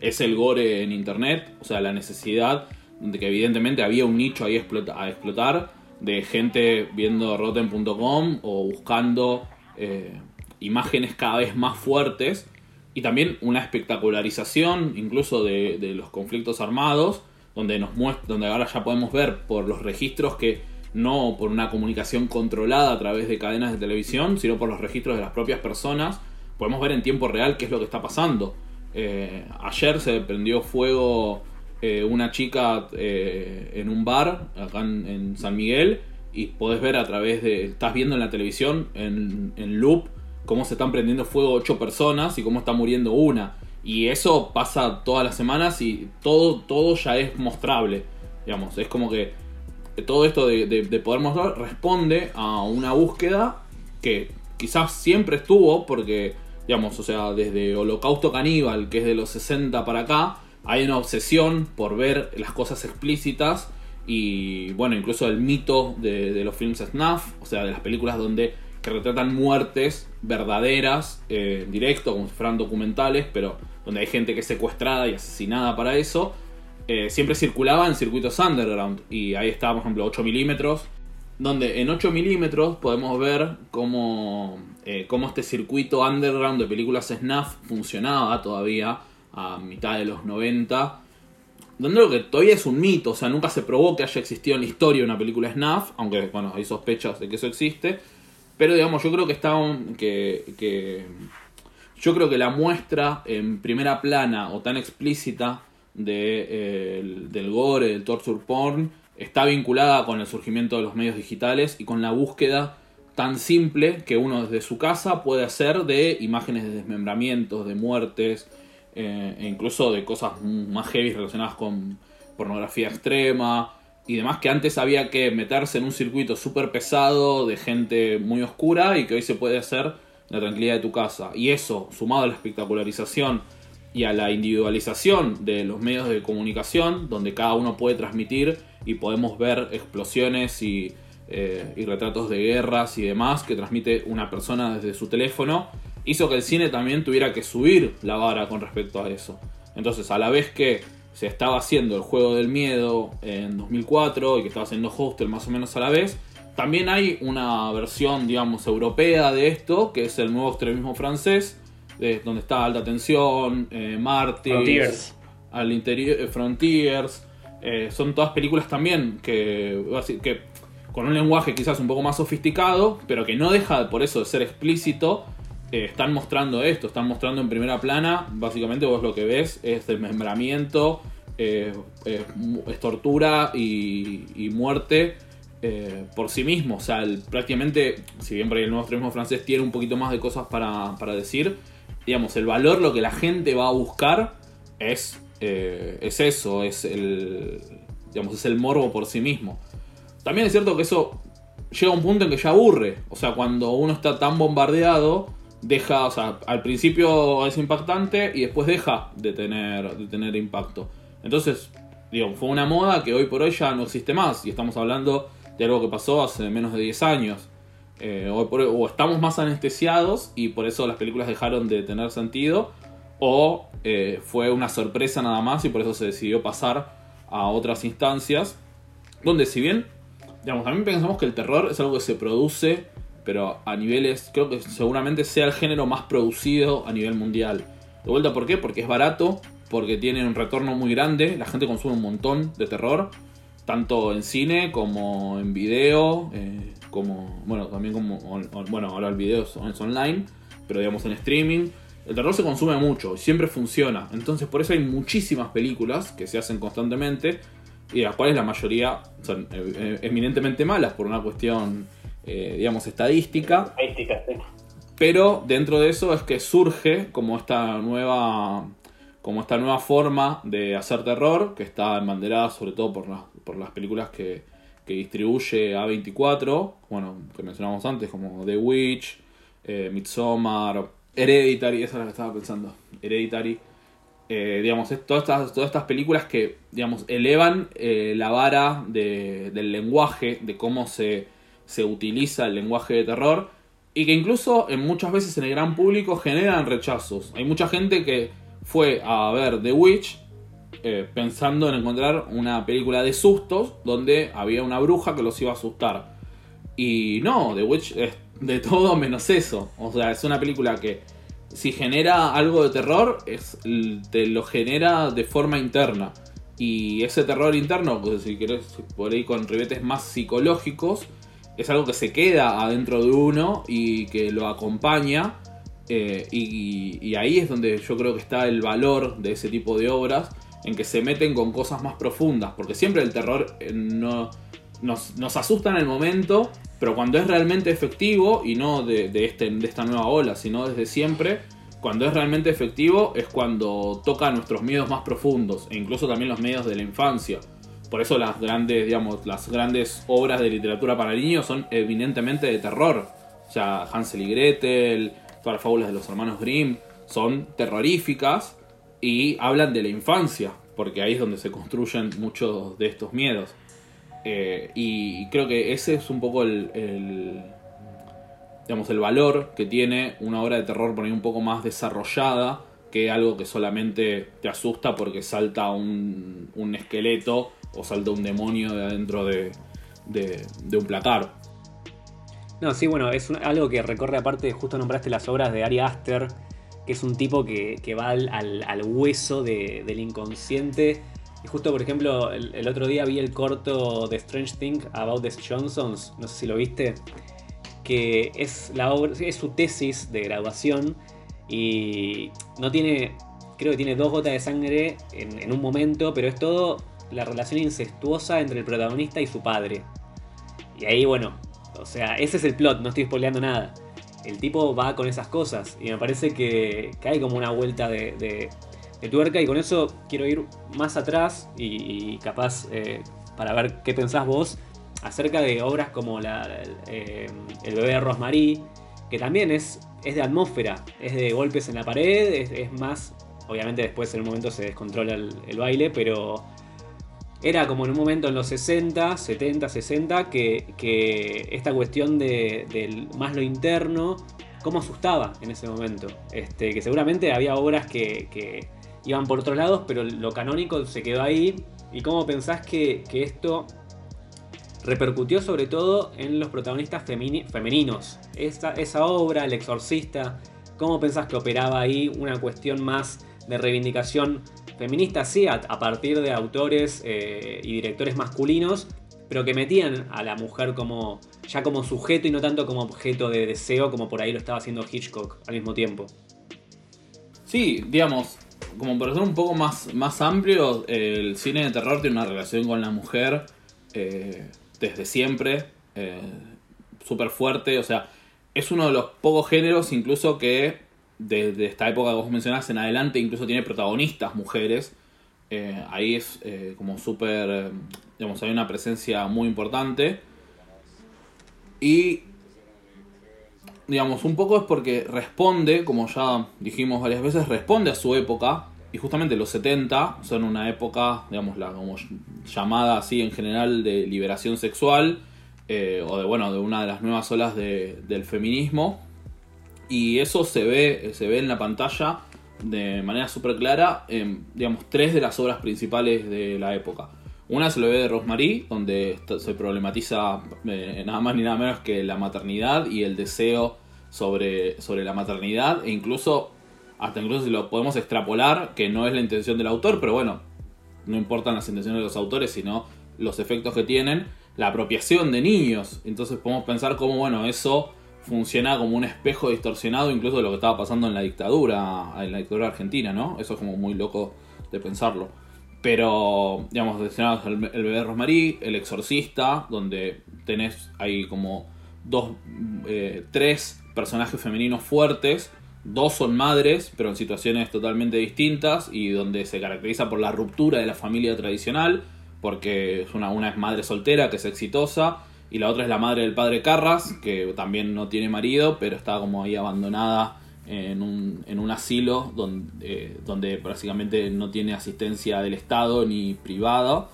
es el gore en Internet, o sea, la necesidad de que evidentemente había un nicho ahí a explotar de gente viendo rotten.com o buscando eh, imágenes cada vez más fuertes y también una espectacularización incluso de, los conflictos armados donde nos muestra, donde ahora ya podemos ver por los registros que no por una comunicación controlada a través de cadenas de televisión, sino por los registros de las propias personas, podemos ver en tiempo real qué es lo que está pasando. Eh, ayer se prendió fuego eh, una chica eh, en un bar acá en, San Miguel y podés ver a través de. Estás viendo en la televisión, en, loop, cómo se están prendiendo fuego ocho personas y cómo está muriendo una. Y eso pasa todas las semanas y todo, todo ya es mostrable. Digamos, es como que todo esto de, de poder mostrar responde a una búsqueda que quizás siempre estuvo, porque, digamos, o sea, desde Holocausto Caníbal, que es de los 60 para acá, hay una obsesión por ver las cosas explícitas y bueno, incluso el mito de, los films snuff, o sea, de las películas donde que retratan muertes verdaderas eh, en directo, como si fueran documentales, pero donde hay gente que es secuestrada y asesinada para eso. eh, siempre circulaba en circuitos underground. Y ahí estaba, por ejemplo, 8 milímetros, donde en 8 milímetros podemos ver cómo, eh, cómo este circuito underground de películas snuff funcionaba todavía a mitad de los 90. Donde lo que todavía es un mito, o sea, nunca se probó que haya existido en la historia una película snuff, aunque, bueno, hay sospechas de que eso existe. Pero, digamos, yo creo que está que, que yo creo que la muestra en primera plana o tan explícita eh, del gore, del torture porn, está vinculada con el surgimiento de los medios digitales y con la búsqueda tan simple que uno desde su casa puede hacer de imágenes de desmembramientos, de muertes, eh, e incluso de cosas más heavy relacionadas con pornografía extrema y demás que antes había que meterse en un circuito súper pesado de gente muy oscura y que hoy se puede hacer la tranquilidad de tu casa. Y eso, sumado a la espectacularización y a la individualización de los medios de comunicación, donde cada uno puede transmitir y podemos ver explosiones y, eh, y, retratos de guerras y demás que transmite una persona desde su teléfono, hizo que el cine también tuviera que subir la vara con respecto a eso. Entonces, a la vez que se estaba haciendo el juego del miedo en 2004 y que estaba haciendo Hostel más o menos a la vez, también hay una versión, digamos, europea de esto, que es el nuevo extremismo francés, donde está Alta Tensión, eh, Frontiers, al interior, eh, Frontiers. Eh, son todas películas también que, que con un lenguaje quizás un poco más sofisticado, pero que no deja por eso de ser explícito. Eh, están mostrando esto, están mostrando en primera plana, básicamente vos lo que ves es desmembramiento, es tortura y, muerte por sí mismo. O sea, prácticamente, si bien el nuevo extremismo francés tiene un poquito más de cosas para, para decir, digamos, el valor, lo que la gente va a buscar es, eh, es eso, es el, digamos, es el morbo por sí mismo. También es cierto que eso llega a un punto en que ya aburre. O sea, cuando uno está tan bombardeado, deja, o sea, al principio es impactante y después deja de tener, de tener impacto. Entonces, digo, fue una moda que hoy por hoy ya no existe más. Y estamos hablando de algo que pasó hace menos de 10 años. Eh, o, estamos más anestesiados y por eso las películas dejaron de tener sentido, o eh, fue una sorpresa nada más y por eso se decidió pasar a otras instancias, donde si bien, digamos, también pensamos que el terror es algo que se produce, pero a niveles, creo que seguramente sea el género más producido a nivel mundial. De vuelta, ¿por qué? Porque es barato, porque tiene un retorno muy grande, la gente consume un montón de terror, tanto en cine como en video, eh, como, bueno, también como, bueno, ahora el video es online, pero digamos en streaming. El terror se consume mucho y siempre funciona. Entonces por eso hay muchísimas películas que se hacen constantemente y las cuales la mayoría son eh, eh, eminentemente malas por una cuestión, eh, digamos, estadística. Estadística, sí. Pero dentro de eso es que surge como esta nueva como esta nueva forma de hacer terror que está embanderada sobre todo por por las películas que, que distribuye A24, bueno, que mencionamos antes, como The Witch, eh, Midsommar, Hereditary, esa es la que estaba pensando, Hereditary. Eh, digamos, todas estas, todas estas películas que, digamos, elevan eh, la vara del lenguaje, de cómo se, se utiliza el lenguaje de terror, y que incluso en muchas veces en el gran público generan rechazos. Hay mucha gente que fue a ver The Witch eh, pensando en encontrar una película de sustos donde había una bruja que los iba a asustar. Y no, The Witch es de todo menos eso. O sea, es una película que si genera algo de terror, es, te lo genera de forma interna. Y ese terror interno, pues, si querés, por ahí con ribetes más psicológicos, es algo que se queda adentro de uno y que lo acompaña. Eh, y, ahí es donde yo creo que está el valor de ese tipo de obras en que se meten con cosas más profundas, porque siempre el terror eh, no, nos, asusta en el momento, pero cuando es realmente efectivo, y no de, este, de esta nueva ola, sino desde siempre, cuando es realmente efectivo es cuando toca nuestros miedos más profundos, e incluso también los miedos de la infancia. Por eso las grandes, digamos, las grandes obras de literatura para niños son evidentemente de terror. O sea, Hansel y Gretel, todas las fábulas de los hermanos Grimm, son terroríficas, y hablan de la infancia, porque ahí es donde se construyen muchos de estos miedos. Eh, y creo que ese es un poco el, digamos, el valor que tiene una obra de terror por ahí un poco más desarrollada que algo que solamente te asusta porque salta un, un esqueleto o salta un demonio de adentro de, de, un placar. No, sí, bueno, es algo que recorre aparte, justo nombraste las obras de Ari Aster, que es un tipo que, va al, hueso del inconsciente. Y justo, por ejemplo, el, otro día vi el corto de Strange Thing About the Johnsons, no sé si lo viste, que es, la obra, es su tesis de graduación y no tiene, creo que tiene dos gotas de sangre en, en un momento, pero es todo la relación incestuosa entre el protagonista y su padre. Y ahí, bueno, o sea, ese es el plot, no estoy spoileando nada. El tipo va con esas cosas y me parece que, hay como una vuelta de, tuerca y con eso quiero ir más atrás y, capaz eh, para ver qué pensás vos acerca de obras como la, eh, El bebé de Rosemary, que también es, es de atmósfera, es de golpes en la pared, es, más, obviamente después en un momento se descontrola el baile, pero era como en un momento en los 60, 70, 60, que, esta cuestión de, más lo interno, cómo asustaba en ese momento. Este, que seguramente había obras que, iban por otros lados, pero lo canónico se quedó ahí. ¿Y cómo pensás que, esto repercutió sobre todo en los protagonistas femeninos? Esa, esa obra, El Exorcista, ¿cómo pensás que operaba ahí una cuestión más de reivindicación feminista sí, a, partir de autores eh, y directores masculinos, pero que metían a la mujer como ya como sujeto y no tanto como objeto de deseo como por ahí lo estaba haciendo Hitchcock al mismo tiempo. Sí, digamos, como para ser un poco más, más amplio, el cine de terror tiene una relación con la mujer eh, desde siempre, eh, súper fuerte, o sea, es uno de los pocos géneros incluso que desde esta época que vos mencionás en adelante incluso tiene protagonistas mujeres. Eh, ahí es eh, como súper, eh, digamos, hay una presencia muy importante. Y, digamos, un poco es porque responde, como ya dijimos varias veces, responde a su época. Y justamente los 70 son una época, digamos, la como llamada así en general de liberación sexual. o de, bueno, de una de las nuevas olas del feminismo y eso se ve, se ve en la pantalla de manera súper clara en, digamos, tres de las obras principales de la época. Una es el bebé de Rosemary, donde se problematiza eh, nada más ni nada menos que la maternidad y el deseo sobre, sobre la maternidad, e incluso, hasta incluso si lo podemos extrapolar, que no es la intención del autor, pero bueno, no importan las intenciones de los autores, sino los efectos que tienen, la apropiación de niños. Entonces podemos pensar cómo, bueno, eso funciona como un espejo distorsionado incluso de lo que estaba pasando en la dictadura, en la dictadura argentina, ¿no? Eso es como muy loco de pensarlo. Pero, digamos, mencionamos el, el bebé Rosmarí, el exorcista, donde tenés ahí como dos, eh, tres personajes femeninos fuertes, dos son madres, pero en situaciones totalmente distintas y donde se caracteriza por la ruptura de la familia tradicional, porque es una, una es madre soltera que es exitosa y la otra es la madre del padre Carras, que también no tiene marido, pero está como ahí abandonada en un, en un asilo donde, eh, donde básicamente no tiene asistencia del Estado ni privada.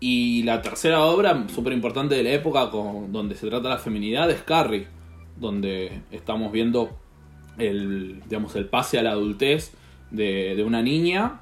Y la tercera obra, súper importante de la época, con, donde se trata la feminidad, es Carrie, donde estamos viendo el, digamos, el pase a la adultez de, de una niña.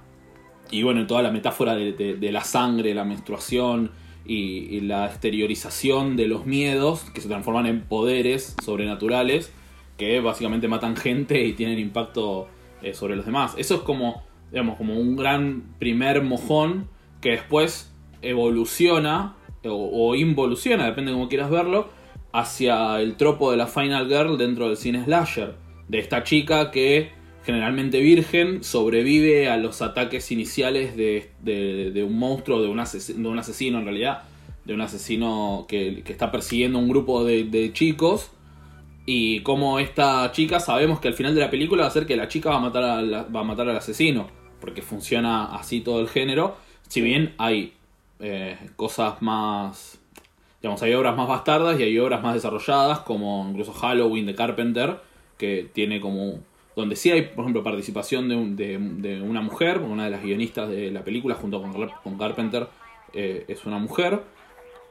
Y bueno, toda la metáfora de, de la sangre, la menstruación, y, la exteriorización de los miedos que se transforman en poderes sobrenaturales que básicamente matan gente y tienen impacto eh, sobre los demás. Eso es como, digamos, como un gran primer mojón que después evoluciona o, involuciona, depende de cómo quieras verlo, hacia el tropo de la Final Girl dentro del cine slasher. De esta chica que generalmente virgen, sobrevive a los ataques iniciales de, de, un monstruo, de un, asesino, de un asesino en realidad, de un asesino que, está persiguiendo un grupo de, chicos. Y como esta chica sabemos que al final de la película va a ser que la chica va a matar, va a matar al asesino, porque funciona así todo el género. Si bien hay eh, cosas más, digamos, hay obras más bastardas y hay obras más desarrolladas, como incluso Halloween de Carpenter, que tiene como donde sí hay, por ejemplo, participación de, una mujer, una de las guionistas de la película junto con, Carpenter eh, es una mujer.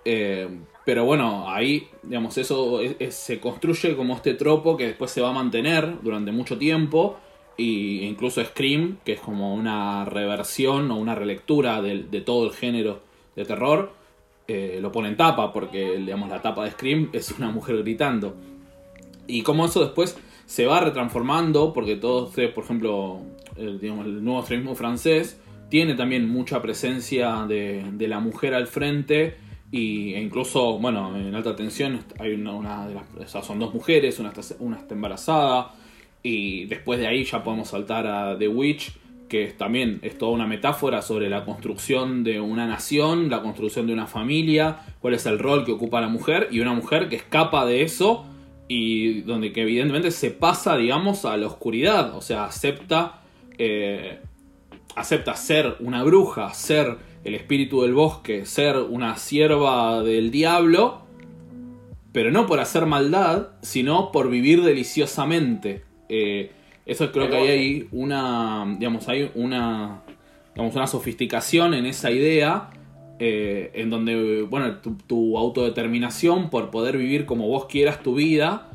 Eh, pero bueno, ahí, digamos, eso se construye como este tropo que después se va a mantener durante mucho tiempo y incluso Scream, que es como una reversión o una relectura de, de todo el género de terror, eh, lo pone en tapa, porque digamos, la tapa de Scream es una mujer gritando. Y como eso después se va retransformando, porque todo, por ejemplo, el, nuevo extremismo francés tiene también mucha presencia de, de la mujer al frente y, e incluso, bueno, en alta tensión hay una, de las, son dos mujeres, una está, una está embarazada y después de ahí ya podemos saltar a The Witch, que también es toda una metáfora sobre la construcción de una nación, la construcción de una familia, cuál es el rol que ocupa la mujer y una mujer que escapa de eso y donde que evidentemente se pasa, digamos, a la oscuridad, o sea, acepta, eh, acepta ser una bruja, ser el espíritu del bosque, ser una sierva del diablo, pero no por hacer maldad, sino por vivir deliciosamente. Eh, eso creo que hay ahí una, digamos, hay una, digamos, una sofisticación en esa idea, eh, en donde, bueno, tu, autodeterminación por poder vivir como vos quieras tu vida,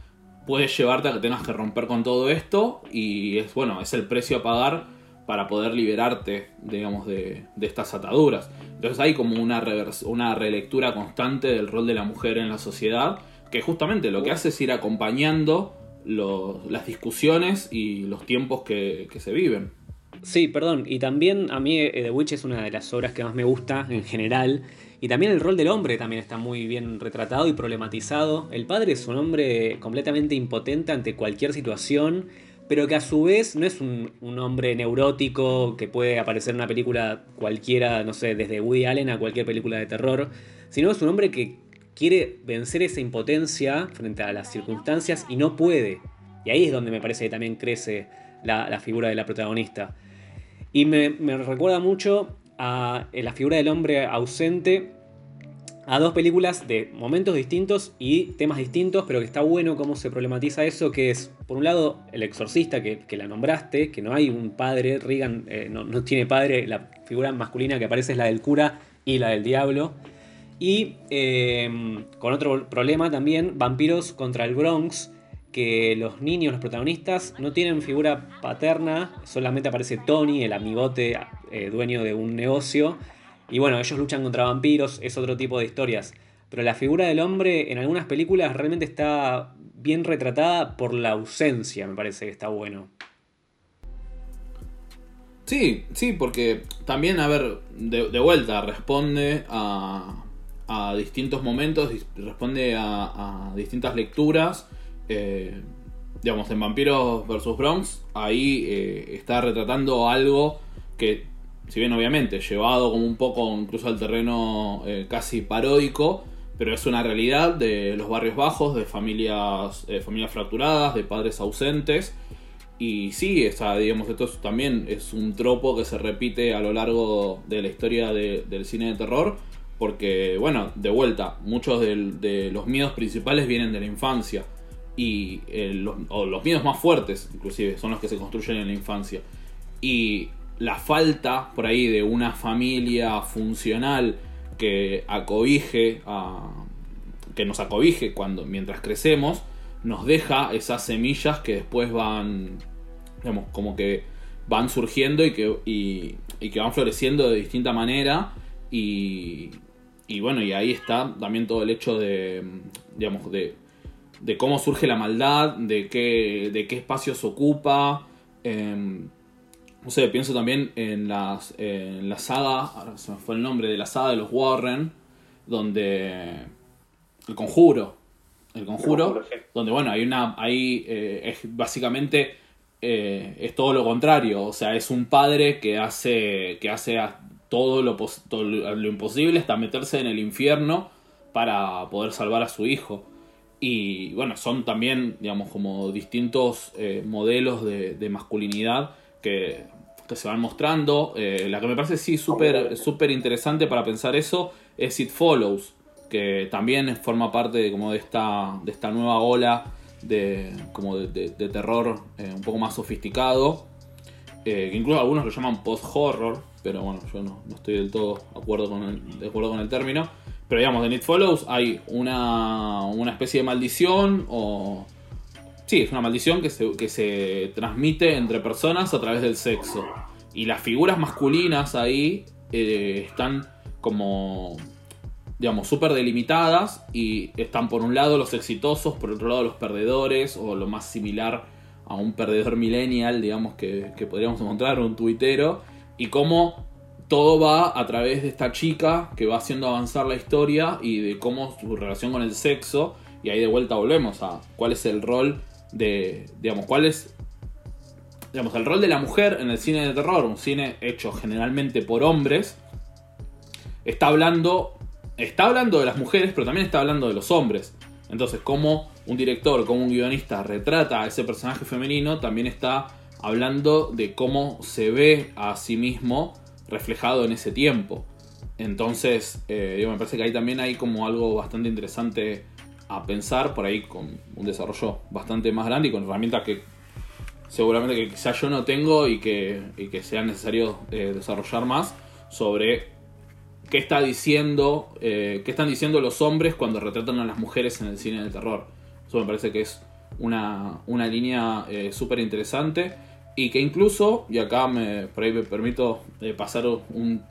puede llevarte a que tengas que romper con todo esto y es, bueno, es el precio a pagar para poder liberarte, digamos, de, estas ataduras. Entonces hay como una, una relectura constante del rol de la mujer en la sociedad, que justamente lo que hace es ir acompañando las discusiones y los tiempos que, se viven. Sí, perdón, y también a mí eh, The Witch es una de las obras que más me gusta en general, y también el rol del hombre también está muy bien retratado y problematizado. El padre es un hombre completamente impotente ante cualquier situación, pero que a su vez no es un, un, hombre neurótico que puede aparecer en una película cualquiera, no sé, desde Woody Allen a cualquier película de terror, sino es un hombre que quiere vencer esa impotencia frente a las circunstancias y no puede. Y ahí es donde me parece que también crece la, figura de la protagonista. Y me, recuerda mucho a la figura del hombre ausente, a dos películas de momentos distintos y temas distintos, pero que está bueno cómo se problematiza eso, que es, por un lado, el exorcista que, la nombraste, que no hay un padre, Regan eh, no, no tiene padre, la figura masculina que aparece es la del cura y la del diablo. Y em, con otro problema también, Vampiros contra el Bronx, que los niños, los protagonistas, no tienen figura paterna, solamente aparece Tony, el amigote eh, dueño de un negocio. Y bueno, ellos luchan contra vampiros, es otro tipo de historias. Pero la figura del hombre en algunas películas realmente está bien retratada por la ausencia, me parece que está bueno. Sí, sí, porque también, a ver, de vuelta, responde a, a distintos momentos, responde a, distintas lecturas. Eh, digamos, en Vampiros vs. Bronx, ahí eh, está retratando algo que, si bien obviamente, llevado como un poco incluso al terreno eh, casi paródico, pero es una realidad de los barrios bajos, de familias, familias fracturadas, de padres ausentes. Y sí, está, digamos, esto también es un tropo que se repite a lo largo de la historia del cine de terror porque, bueno, de vuelta, muchos de, los miedos principales vienen de la infancia. Y eh, los, o los miedos más fuertes, inclusive, son los que se construyen en la infancia. Y la falta por ahí de una familia funcional que acobije a, que nos acobije cuando mientras crecemos nos deja esas semillas que después van digamos como que van surgiendo y que, y que van floreciendo de distinta manera y, y bueno, y ahí está también todo el hecho de, digamos, de, de cómo surge la maldad, de qué, de qué espacios ocupa. Em, no sé, pienso también en, las, en la saga, ahora se me fue el nombre, de la saga de los Warren, donde... El conjuro. El conjuro, donde bueno, hay una... Ahí eh, es básicamente... Eh, es todo lo contrario, o sea, es un padre que hace, que hace todo lo, lo, imposible hasta meterse en el infierno para poder salvar a su hijo. Y bueno, son también, digamos, como distintos eh, modelos de, masculinidad que, se van mostrando. Eh, la que me parece sí súper super interesante para pensar eso es It Follows, que también forma parte de, como de, esta, de esta nueva ola de, como de, terror eh, un poco más sofisticado. que incluso algunos lo llaman post-horror, pero bueno, yo no, estoy del todo de acuerdo, con el, de acuerdo con el término. Pero digamos, en It Follows hay una, una especie de maldición o, Sí, es una maldición que se, que se transmite entre personas a través del sexo. Y las figuras masculinas ahí eh, están como, digamos, súper delimitadas y están por un lado los exitosos, por otro lado los perdedores o lo más similar a un perdedor millennial, digamos, que, que podríamos encontrar, un tuitero, y cómo todo va a través de esta chica que va haciendo avanzar la historia y de cómo su relación con el sexo, y ahí de vuelta volvemos a cuál es el rol de, digamos, cuál es, digamos, el rol de la mujer en el cine de terror, un cine hecho generalmente por hombres, está hablando, está hablando de las mujeres, pero también está hablando de los hombres. Entonces, como un director, como un guionista retrata a ese personaje femenino, también está hablando de cómo se ve a sí mismo reflejado en ese tiempo. Entonces, eh, me parece que ahí también hay como algo bastante interesante a pensar, por ahí con un desarrollo bastante más grande y con herramientas que seguramente que quizás yo no tengo y que, que sea necesario eh, desarrollar más sobre qué está diciendo, eh, qué están diciendo los hombres cuando retratan a las mujeres en el cine de terror. Eso me parece que es una, una línea eh, súper interesante y que incluso, y acá me, por ahí me permito pasar un,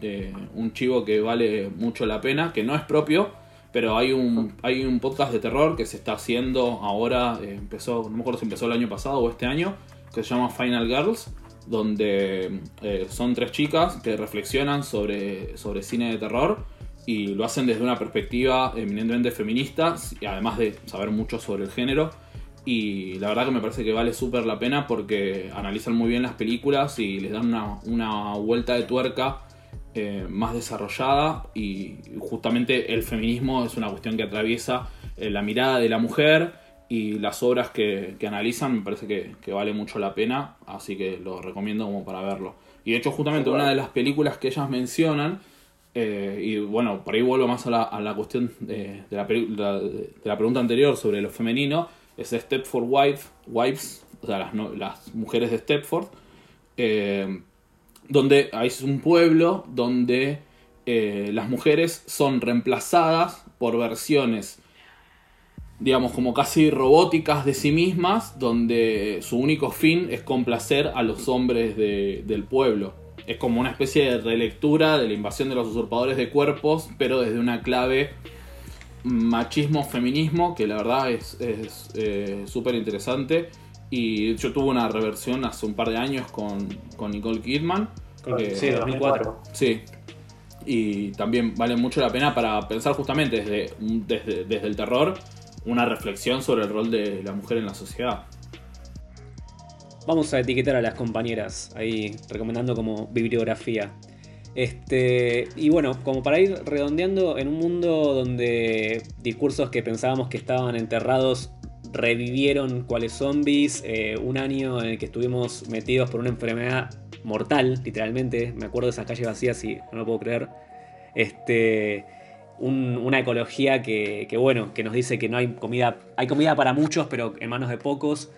un chivo que vale mucho la pena, que no es propio, pero hay un, hay un podcast de terror que se está haciendo ahora, eh, empezó, no me acuerdo si empezó el año pasado o este año, que se llama Final Girls, donde eh, son tres chicas que reflexionan sobre, sobre cine de terror y lo hacen desde una perspectiva eminentemente feminista, y además de saber mucho sobre el género. Y la verdad que me parece que vale súper la pena porque analizan muy bien las películas y les dan una, una vuelta de tuerca eh, más desarrollada y justamente el feminismo es una cuestión que atraviesa eh, la mirada de la mujer y las obras que, analizan me parece que, vale mucho la pena, así que lo recomiendo como para verlo. Y de hecho justamente una de las películas que ellas mencionan, eh, y bueno, por ahí vuelvo más a la, cuestión de, la, de, la, pregunta anterior sobre lo femenino, es Stepford Wives, Wives o sea, las, mujeres de Stepford donde es un pueblo donde eh, las mujeres son reemplazadas por versiones, digamos, como casi robóticas de sí mismas, donde su único fin es complacer a los hombres del pueblo. Es como una especie de relectura de la invasión de los usurpadores de cuerpos, pero desde una clave machismo-feminismo, que la verdad es súper eh, interesante. Y yo tuve una reversión hace un par de años con, Nicole Kidman. sí, 2004. Sí. Y también vale mucho la pena para pensar justamente desde, desde, desde el terror una reflexión sobre el rol de la mujer en la sociedad. Vamos a etiquetar a las compañeras ahí, recomendando como bibliografía. Este, y bueno, como para ir redondeando, en un mundo donde discursos que pensábamos que estaban enterrados revivieron cuáles zombies, eh, un año en el que estuvimos metidos por una enfermedad mortal, literalmente, me acuerdo de esas calles vacías y no lo puedo creer, este, una ecología que, bueno, que nos dice que no hay comida, hay comida para muchos, pero en manos de pocos.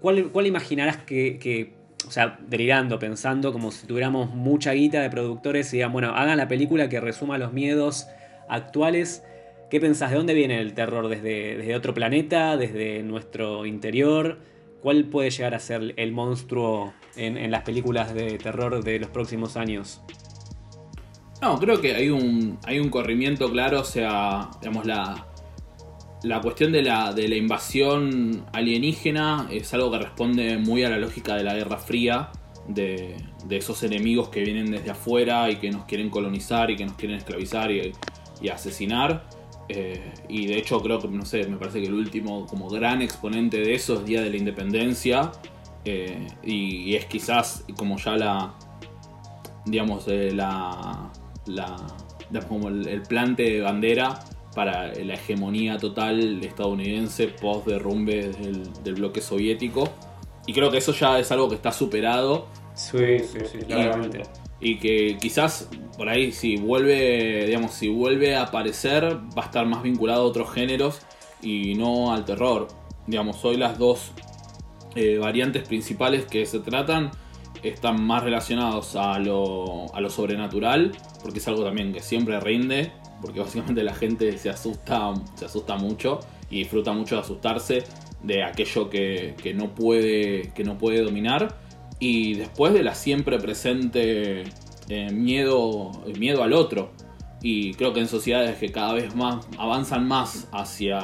¿Cuál, cuál imaginarás que, o sea, delirando, pensando como si tuviéramos mucha guita de productores y digan, bueno, hagan la película que resuma los miedos actuales ¿Qué pensás? ¿De dónde viene el terror? ¿Desde, desde otro planeta? ¿Desde nuestro interior? ¿Cuál puede llegar a ser el monstruo en, las películas de terror de los próximos años? No, creo que hay un, hay un corrimiento claro, o sea, digamos, la, la cuestión de la, de la invasión alienígena es algo que responde muy a la lógica de la Guerra Fría, de, de esos enemigos que vienen desde afuera y que nos quieren colonizar y que nos quieren esclavizar y, y asesinar. Eh, y de hecho creo que, no sé, me parece que el último como gran exponente de eso es Día de la Independencia. Eh, y, es quizás como ya la, digamos, eh, la, como el, plante de bandera para la hegemonía total estadounidense post derrumbe del, del bloque soviético. Y creo que eso ya es algo que está superado. Sí, sí, sí, claramente y que quizás por ahí si vuelve, digamos, si vuelve a aparecer va a estar más vinculado a otros géneros y no al terror. Digamos, hoy las dos eh, variantes principales que se tratan están más relacionados a lo, a lo sobrenatural, porque es algo también que siempre rinde, porque básicamente la gente se asusta, se asusta mucho y disfruta mucho de asustarse de aquello que, que no puede, que no puede dominar, y después de la siempre presente eh, miedo, miedo al otro. Y creo que en sociedades que cada vez más avanzan más hacia,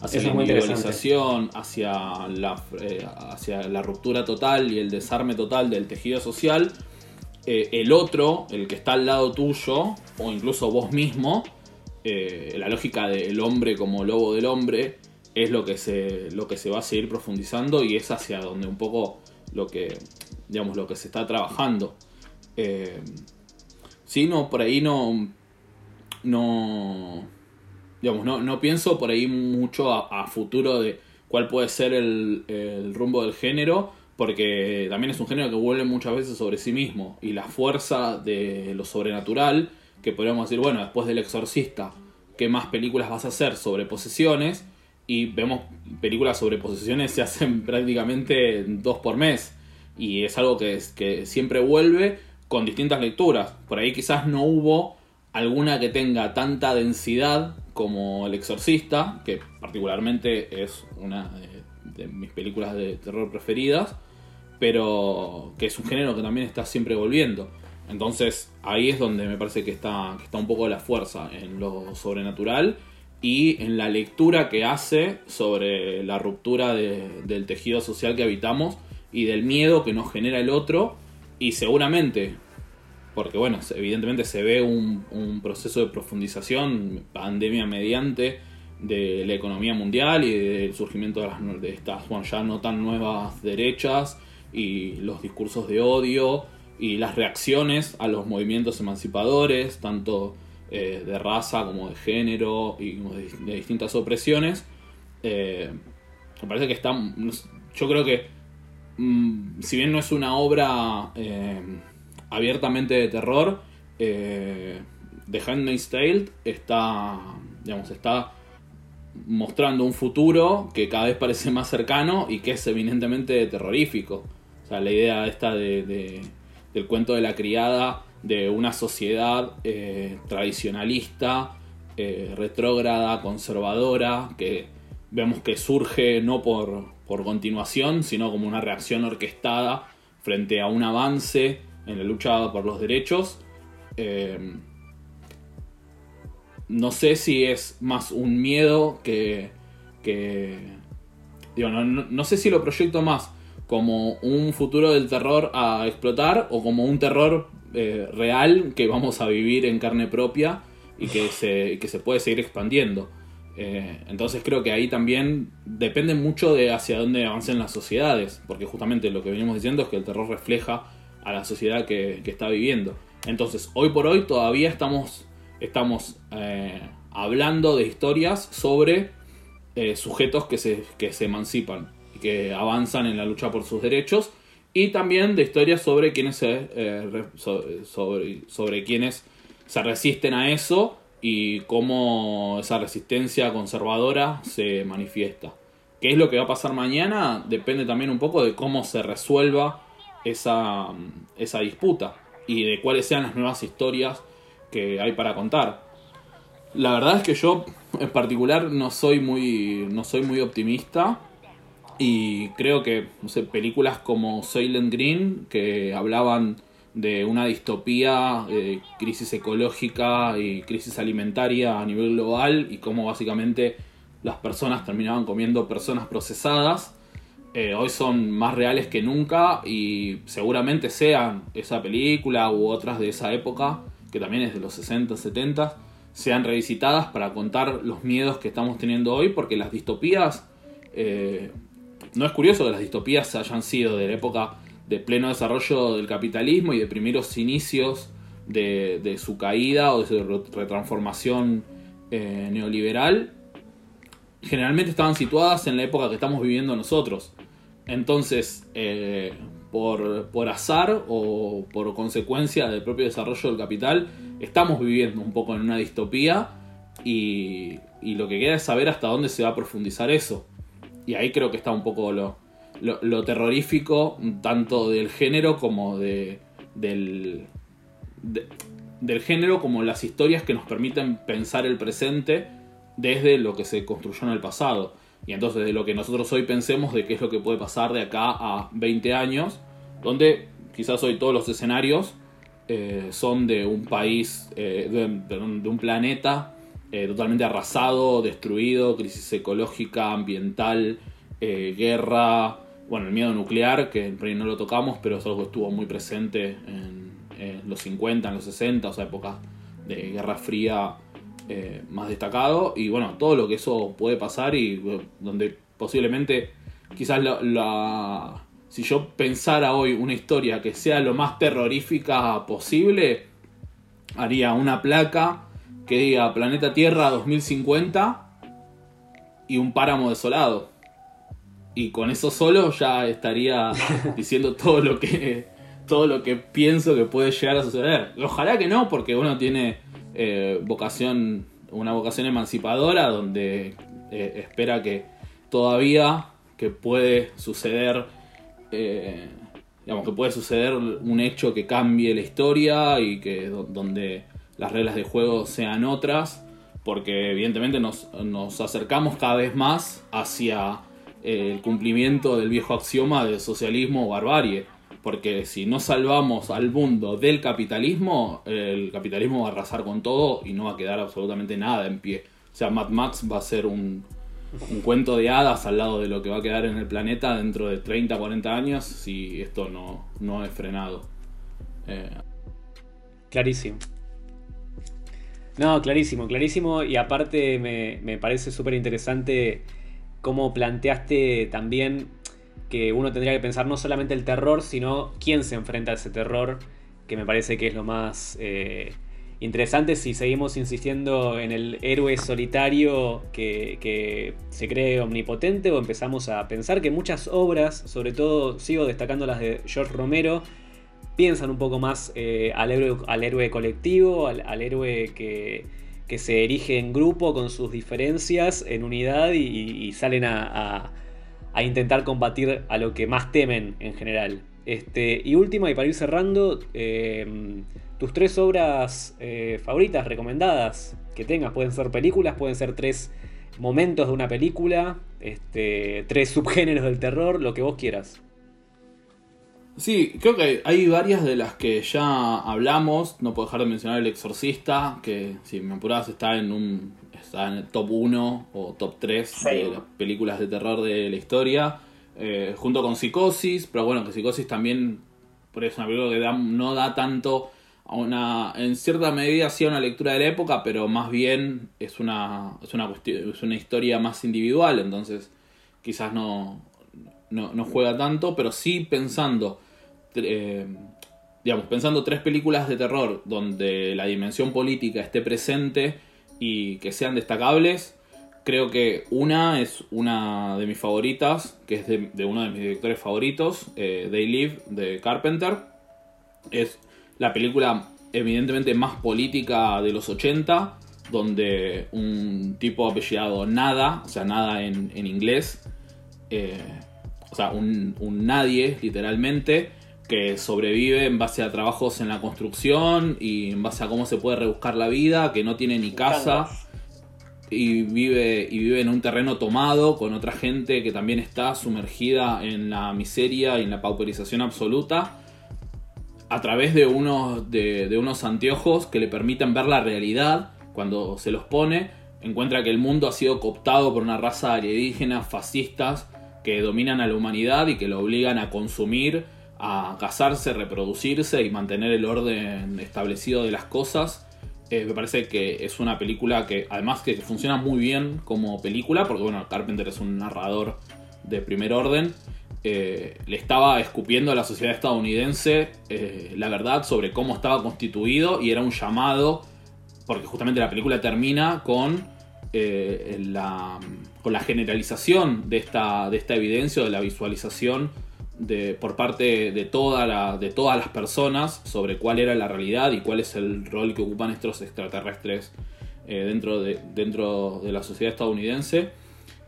hacia la individualización, hacia la, eh, hacia la ruptura total y el desarme total del tejido social, eh, el otro, el que está al lado tuyo, o incluso vos mismo, la lógica del hombre como lobo del hombre, es lo que, se, lo que se va a seguir profundizando y es hacia donde un poco lo que, digamos, lo que se está trabajando. Eh, no, por ahí no. No. Digamos, no, no pienso por ahí mucho a, futuro de cuál puede ser el, rumbo del género, porque también es un género que vuelve muchas veces sobre sí mismo. Y la fuerza de lo sobrenatural, que podríamos decir, bueno, después del exorcista, ¿qué más películas vas a hacer sobre posesiones? Y vemos películas sobre posesiones se hacen prácticamente dos por mes. Y es algo que, que siempre vuelve con distintas lecturas. Por ahí quizás no hubo alguna que tenga tanta densidad como El Exorcista, que particularmente es una de, mis películas de terror preferidas, pero que es un género que también está siempre volviendo. Entonces ahí es donde me parece que está, que está un poco la fuerza en lo sobrenatural y en la lectura que hace sobre la ruptura del tejido social que habitamos y del miedo que nos genera el otro y seguramente, porque bueno, evidentemente se ve un, proceso de profundización, pandemia mediante, de la economía mundial y del surgimiento de, las, de estas, bueno, ya no tan nuevas derechas y los discursos de odio y las reacciones a los movimientos emancipadores, tanto eh, de raza como de género y de, distintas opresiones. Eh, me parece que está, yo creo que Mm, si bien no es una obra eh, abiertamente de terror, The Handmaid's Tale está, digamos, está mostrando un futuro que cada vez parece más cercano y que es evidentemente terrorífico. La idea esta de, del cuento de la criada de una sociedad eh, tradicionalista, retrógrada, conservadora, que vemos que surge no por, por continuación, sino como una reacción orquestada frente a un avance en la lucha por los derechos. Eh, no sé si es más un miedo que... digo, no, sé si lo proyecto más como un futuro del terror a explotar o como un terror eh, real que vamos a vivir en carne propia y que se, que se puede seguir expandiendo. Eh, entonces creo que ahí también depende mucho de hacia dónde avancen las sociedades, porque justamente lo que venimos diciendo es que el terror refleja a la sociedad que, está viviendo. Entonces, hoy por hoy todavía estamos, estamos eh, hablando de historias sobre eh, sujetos que se, que se emancipan que avanzan en la lucha por sus derechos, y también de historias sobre quienes sobre, sobre quienes se resisten a eso y cómo esa resistencia conservadora se manifiesta. ¿Qué es lo que va a pasar mañana? Depende también un poco de cómo se resuelva esa, esa disputa y de cuáles sean las nuevas historias que hay para contar. La verdad es que yo en particular no soy muy, no soy muy optimista y creo que no sé, películas como Silent Green que hablaban de una distopía, eh, crisis ecológica y crisis alimentaria a nivel global y cómo básicamente las personas terminaban comiendo personas procesadas. Eh, hoy son más reales que nunca y seguramente sean esa película u otras de esa época, que también es de los 60, 70, sean revisitadas para contar los miedos que estamos teniendo hoy, porque las distopías, eh, no es curioso que las distopías hayan sido de la época de pleno desarrollo del capitalismo y de primeros inicios de, su caída o de su retransformación eh, neoliberal, generalmente estaban situadas en la época que estamos viviendo nosotros. Entonces, eh, por, azar o por consecuencia del propio desarrollo del capital, estamos viviendo un poco en una distopía y, y lo que queda es saber hasta dónde se va a profundizar eso. Y ahí creo que está un poco lo, lo, terrorífico tanto del género como de, del, del género como las historias que nos permiten pensar el presente desde lo que se construyó en el pasado. y entonces de lo que nosotros hoy pensemos de qué es lo que puede pasar de acá a 20 años, donde quizás hoy todos los escenarios eh, son de un país, eh, de, un planeta eh, totalmente arrasado, destruido, crisis ecológica, ambiental, guerra, bueno, el miedo nuclear, que en no lo tocamos, pero es algo que estuvo muy presente en, los 50, en los 60, o sea, época de Guerra Fría más destacado, y bueno, todo lo que eso puede pasar y donde posiblemente quizás la si yo pensara hoy una historia que sea lo más terrorífica posible, haría una placa que diga Planeta Tierra 2050 y un páramo desolado. Y con eso solo ya estaría diciendo todo lo que todo lo que pienso que puede llegar a suceder. Ojalá que no, porque uno tiene eh, vocación, una vocación emancipadora donde eh, espera que todavía que puede suceder eh, digamos que puede suceder un hecho que cambie la historia y que donde las reglas de juego sean otras, porque evidentemente nos, acercamos cada vez más hacia eh, el cumplimiento del viejo axioma del socialismo o barbarie. Porque si no salvamos al mundo del capitalismo, el capitalismo va a arrasar con todo y no va a quedar absolutamente nada en pie. O sea, Mad Max va a ser un, un cuento de hadas al lado de lo que va a quedar en el planeta dentro de 30, 40 años si esto no, no es frenado. Eh, clarísimo. No, clarísimo, clarísimo. Y aparte me, me parece súper interesante cómo planteaste también que uno tendría que pensar no solamente el terror, sino quién se enfrenta a ese terror, que me parece que es lo más... Eh, interesante si seguimos insistiendo en el héroe solitario que, se cree omnipotente o empezamos a pensar que muchas obras, sobre todo sigo destacando las de George Romero, piensan un poco más eh, al, héroe, al, héroe, colectivo, al, héroe que, se erige en grupo con sus diferencias, en unidad y, salen a, intentar combatir a lo que más temen en general. Este, y última, y para ir cerrando, eh, tus tres obras eh, favoritas, recomendadas que tengas. Pueden ser películas, pueden ser tres momentos de una película, este, tres subgéneros del terror, lo que vos quieras. Sí, creo que hay varias de las que ya hablamos. No puedo dejar de mencionar El Exorcista, que si me apuras está en un está en el top 1 o top 3 de las películas de terror de la historia. Eh, junto con Psicosis, pero bueno, que Psicosis también por eso una película que no da tanto una, en cierta medida sí una lectura de la época, pero más bien es una, es una, cuestión, es una historia más individual, entonces quizás no, no, juega tanto, pero sí pensando, eh, digamos, pensando tres películas de terror donde la dimensión política esté presente y que sean destacables, creo que una es una de mis favoritas, que es de, uno de mis directores favoritos, eh, They Live, de Carpenter. Es la película evidentemente más política de los 80, donde un tipo apellidado Nada, o sea, Nada en, inglés, eh, o sea, un, nadie literalmente, que sobrevive en base a trabajos en la construcción y en base a cómo se puede rebuscar la vida, que no tiene ni casa y vive, y vive en un terreno tomado con otra gente que también está sumergida en la miseria y en la pauperización absoluta a través de unos, de, unos anteojos que le permiten ver la realidad cuando se los pone, encuentra que el mundo ha sido cooptado por una raza alienígena fascistas que dominan a la humanidad y que lo obligan a consumir, a casarse, reproducirse y mantener el orden establecido de las cosas. Eh, me parece que es una película que además que funciona muy bien como película, porque bueno, Carpenter es un narrador de primer orden eh, le estaba escupiendo a la sociedad estadounidense eh, la verdad sobre cómo estaba constituido y era un llamado, porque justamente la película termina con, la, con la generalización de esta, de esta evidencia, de la visualización de, por parte de, toda de todas las personas sobre cuál era la realidad y cuál es el rol que ocupan estos extraterrestres dentro, de, dentro de la sociedad estadounidense.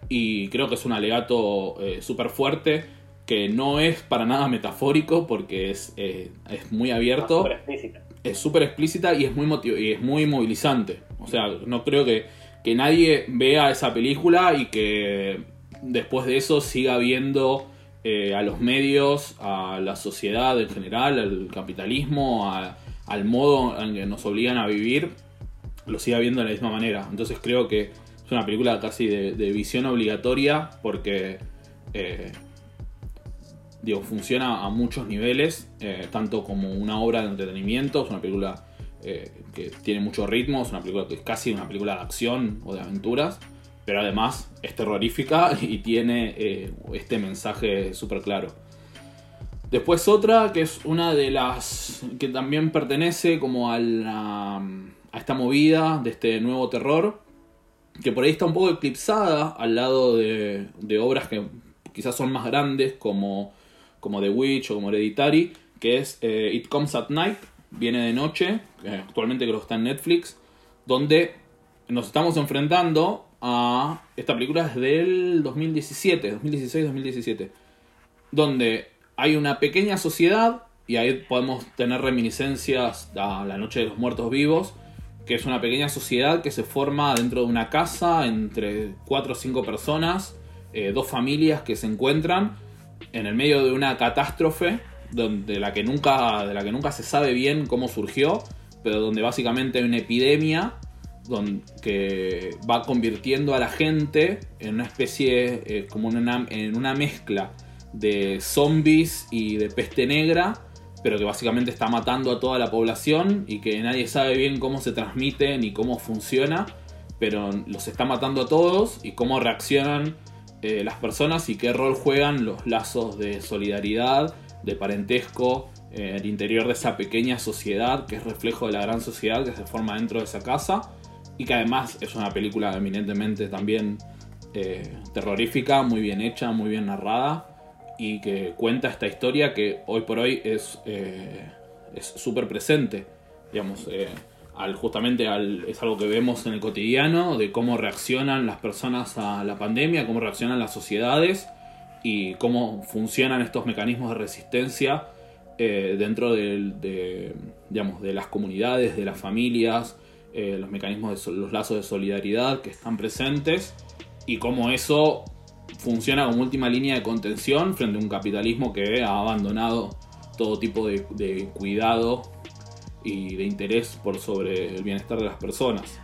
Y creo que es un alegato súper fuerte que no es para nada metafórico porque es, eh, es muy abierto. Es súper explícita y es muy, y es muy movilizante. O sea, no creo que, que nadie vea esa película y que después de eso siga viendo eh, a los medios, a la sociedad en general, al capitalismo, al modo en que nos obligan a vivir, lo siga viendo de la misma manera. Entonces creo que es una película casi de, visión obligatoria porque eh, digo, funciona a muchos niveles, eh, tanto como una obra de entretenimiento, es una película que tiene mucho ritmo, es una película que es casi una película de acción o de aventuras, pero además es terrorífica y tiene eh, este mensaje súper claro. Después otra que es una de las que también pertenece como a, a esta movida de este nuevo terror, que por ahí está un poco eclipsada al lado de, de obras que quizás son más grandes como como The Witch o como Hereditary, que es eh, It Comes at Night, viene de noche, actualmente creo que está en Netflix, donde nos estamos enfrentando esta película es del 2017, 2016-2017, donde hay una pequeña sociedad y ahí podemos tener reminiscencias a la Noche de los Muertos Vivos, que es una pequeña sociedad que se forma dentro de una casa entre cuatro o cinco personas, eh, dos familias que se encuentran en el medio de una catástrofe donde la que nunca, de la que nunca se sabe bien cómo surgió, pero donde básicamente hay una epidemia que va convirtiendo a la gente en una especie, eh, como una, en una mezcla de zombies y de peste negra, pero que básicamente está matando a toda la población y que nadie sabe bien cómo se transmite ni cómo funciona, pero los está matando a todos y cómo reaccionan eh, las personas y qué rol juegan los lazos de solidaridad, de parentesco, en eh, el interior de esa pequeña sociedad que es reflejo de la gran sociedad que se forma dentro de esa casa y que además es una película eminentemente también eh, terrorífica, muy bien hecha, muy bien narrada y que cuenta esta historia que hoy por hoy es súper presente. Digamos, justamente al, es algo que vemos en el cotidiano, de cómo reaccionan las personas a la pandemia, cómo reaccionan las sociedades y cómo funcionan estos mecanismos de resistencia eh, dentro de, digamos, de las comunidades, de las familias, eh, los mecanismos de los lazos de solidaridad que están presentes y cómo eso funciona como última línea de contención frente a un capitalismo que ha abandonado todo tipo de, de cuidado y de interés por sobre el bienestar de las personas.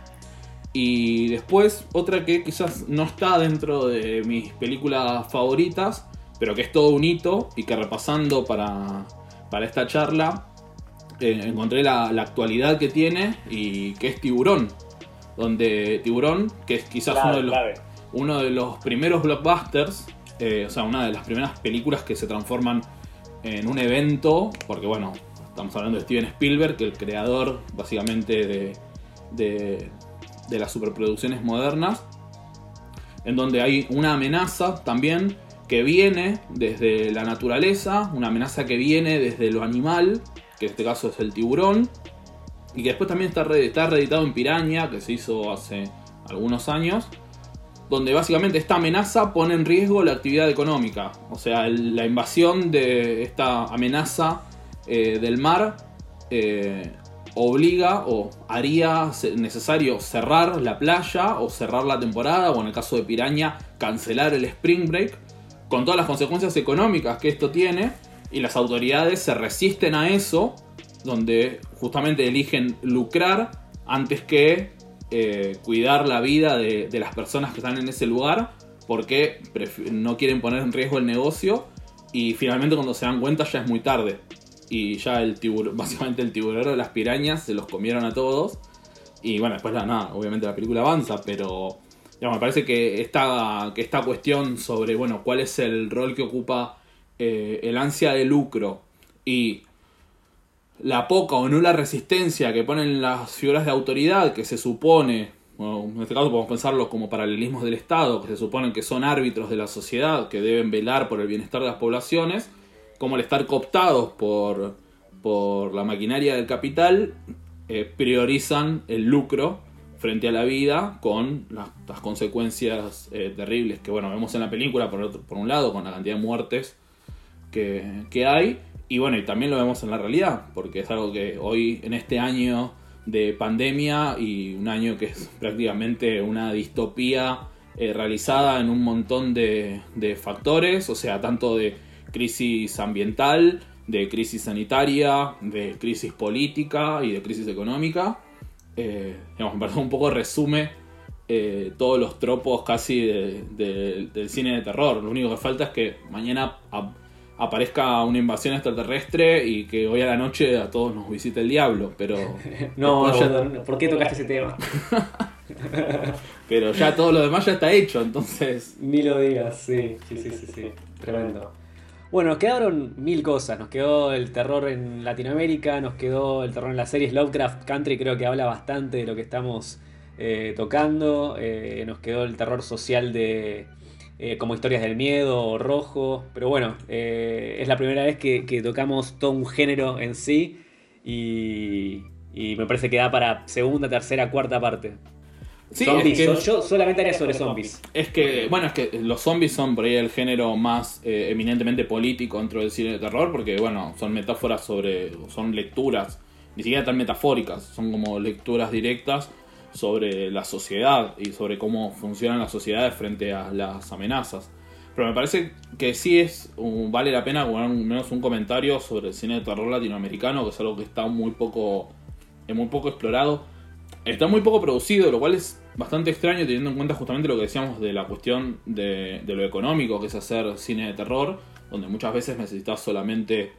Y después, otra que quizás no está dentro de mis películas favoritas, pero que es todo un hito y que repasando para, para esta charla, eh, encontré la, actualidad que tiene y que es Tiburón. Donde Tiburón, que es quizás uno, de los, uno de los primeros blockbusters, eh, o sea, una de las primeras películas que se transforman en un evento, porque bueno, Estamos hablando de Steven Spielberg, el creador básicamente de, las superproducciones modernas, en donde hay una amenaza también que viene desde la naturaleza, una amenaza que viene desde lo animal, que en este caso es el tiburón, y que después también está, está reeditado en Piraña, que se hizo hace algunos años, donde básicamente esta amenaza pone en riesgo la actividad económica, o sea, la invasión de esta amenaza eh, del mar eh, obliga o haría necesario cerrar la playa o cerrar la temporada o en el caso de Piraña cancelar el Spring Break con todas las consecuencias económicas que esto tiene y las autoridades se resisten a eso donde justamente eligen lucrar antes que eh, cuidar la vida de, de, las personas que están en ese lugar porque no quieren poner en riesgo el negocio y finalmente cuando se dan cuenta ya es muy tarde y ya el tiburón, básicamente el tiburón de las pirañas se los comieron a todos. Y bueno, después la, nada, obviamente la película avanza, pero me parece que esta, que esta cuestión sobre, bueno, cuál es el rol que ocupa eh, el ansia de lucro y la poca o nula resistencia que ponen las figuras de autoridad que se supone, en este caso podemos pensarlo como paralelismos del Estado, que se suponen que son árbitros de la sociedad, que deben velar por el bienestar de las poblaciones, como al estar cooptados por, por la maquinaria del capital, eh, priorizan el lucro frente a la vida con las, consecuencias eh, terribles que bueno vemos en la película por, por un lado con la cantidad de muertes que, hay y bueno y también lo vemos en la realidad porque es algo que hoy en este año de pandemia y un año que es prácticamente una distopía eh, realizada en un montón de, factores, o sea, tanto de crisis ambiental, de crisis sanitaria, de crisis política y de crisis económica. Eh, digamos, un poco resume eh, todos los tropos casi de- de- del cine de terror. Lo único que falta es que mañana aparezca una invasión extraterrestre y que hoy a la noche a todos nos visite el diablo, pero No, después ya- no, ¿por qué tocaste ese tema? pero ya todo lo demás ya está hecho, entonces Ni lo digas, sí, sí, sí, sí, sí. Tremendo. Bueno, nos quedaron mil cosas. Nos quedó el terror en Latinoamérica, nos quedó el terror en las series. Lovecraft Country creo que habla bastante de lo que estamos eh, tocando. Eh, nos quedó el terror social de eh, como historias del miedo o rojo. Pero bueno, eh, es la primera vez que, que tocamos todo un género en sí. Y, y me parece que da para segunda, tercera, cuarta parte. Sí, zombies. es que- Yo- yo solamente haría sobre zombies. Es que, bueno, es que los zombies son por ahí el género más eh, eminentemente político dentro del cine de terror, porque, bueno, son metáforas sobre. son lecturas, ni siquiera tan metafóricas, son como lecturas directas sobre la sociedad y sobre cómo funcionan las sociedades frente a las amenazas. Pero me parece que sí es un- vale la pena poner menos un comentario sobre el cine de terror latinoamericano, que es algo que está muy poco, muy poco explorado. Está muy poco producido, lo cual es bastante extraño teniendo en cuenta justamente lo que decíamos de la cuestión de, de lo económico, que es hacer cine de terror, donde muchas veces necesitas solamente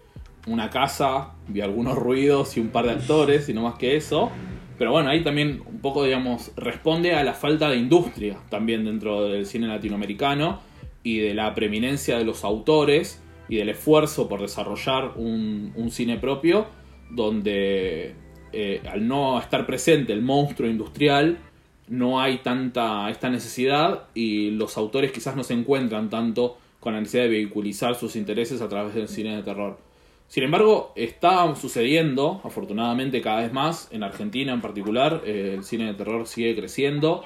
una casa y algunos ruidos y un par de actores y no más que eso. Pero bueno, ahí también un poco, digamos, responde a la falta de industria también dentro del cine latinoamericano y de la preeminencia de los autores y del esfuerzo por desarrollar un, cine propio donde eh, al no estar presente el monstruo industrial no hay tanta esta necesidad y los autores quizás no se encuentran tanto con la necesidad de vehiculizar sus intereses a través del cine de terror. Sin embargo, está sucediendo, afortunadamente cada vez más, en Argentina en particular, eh, el cine de terror sigue creciendo.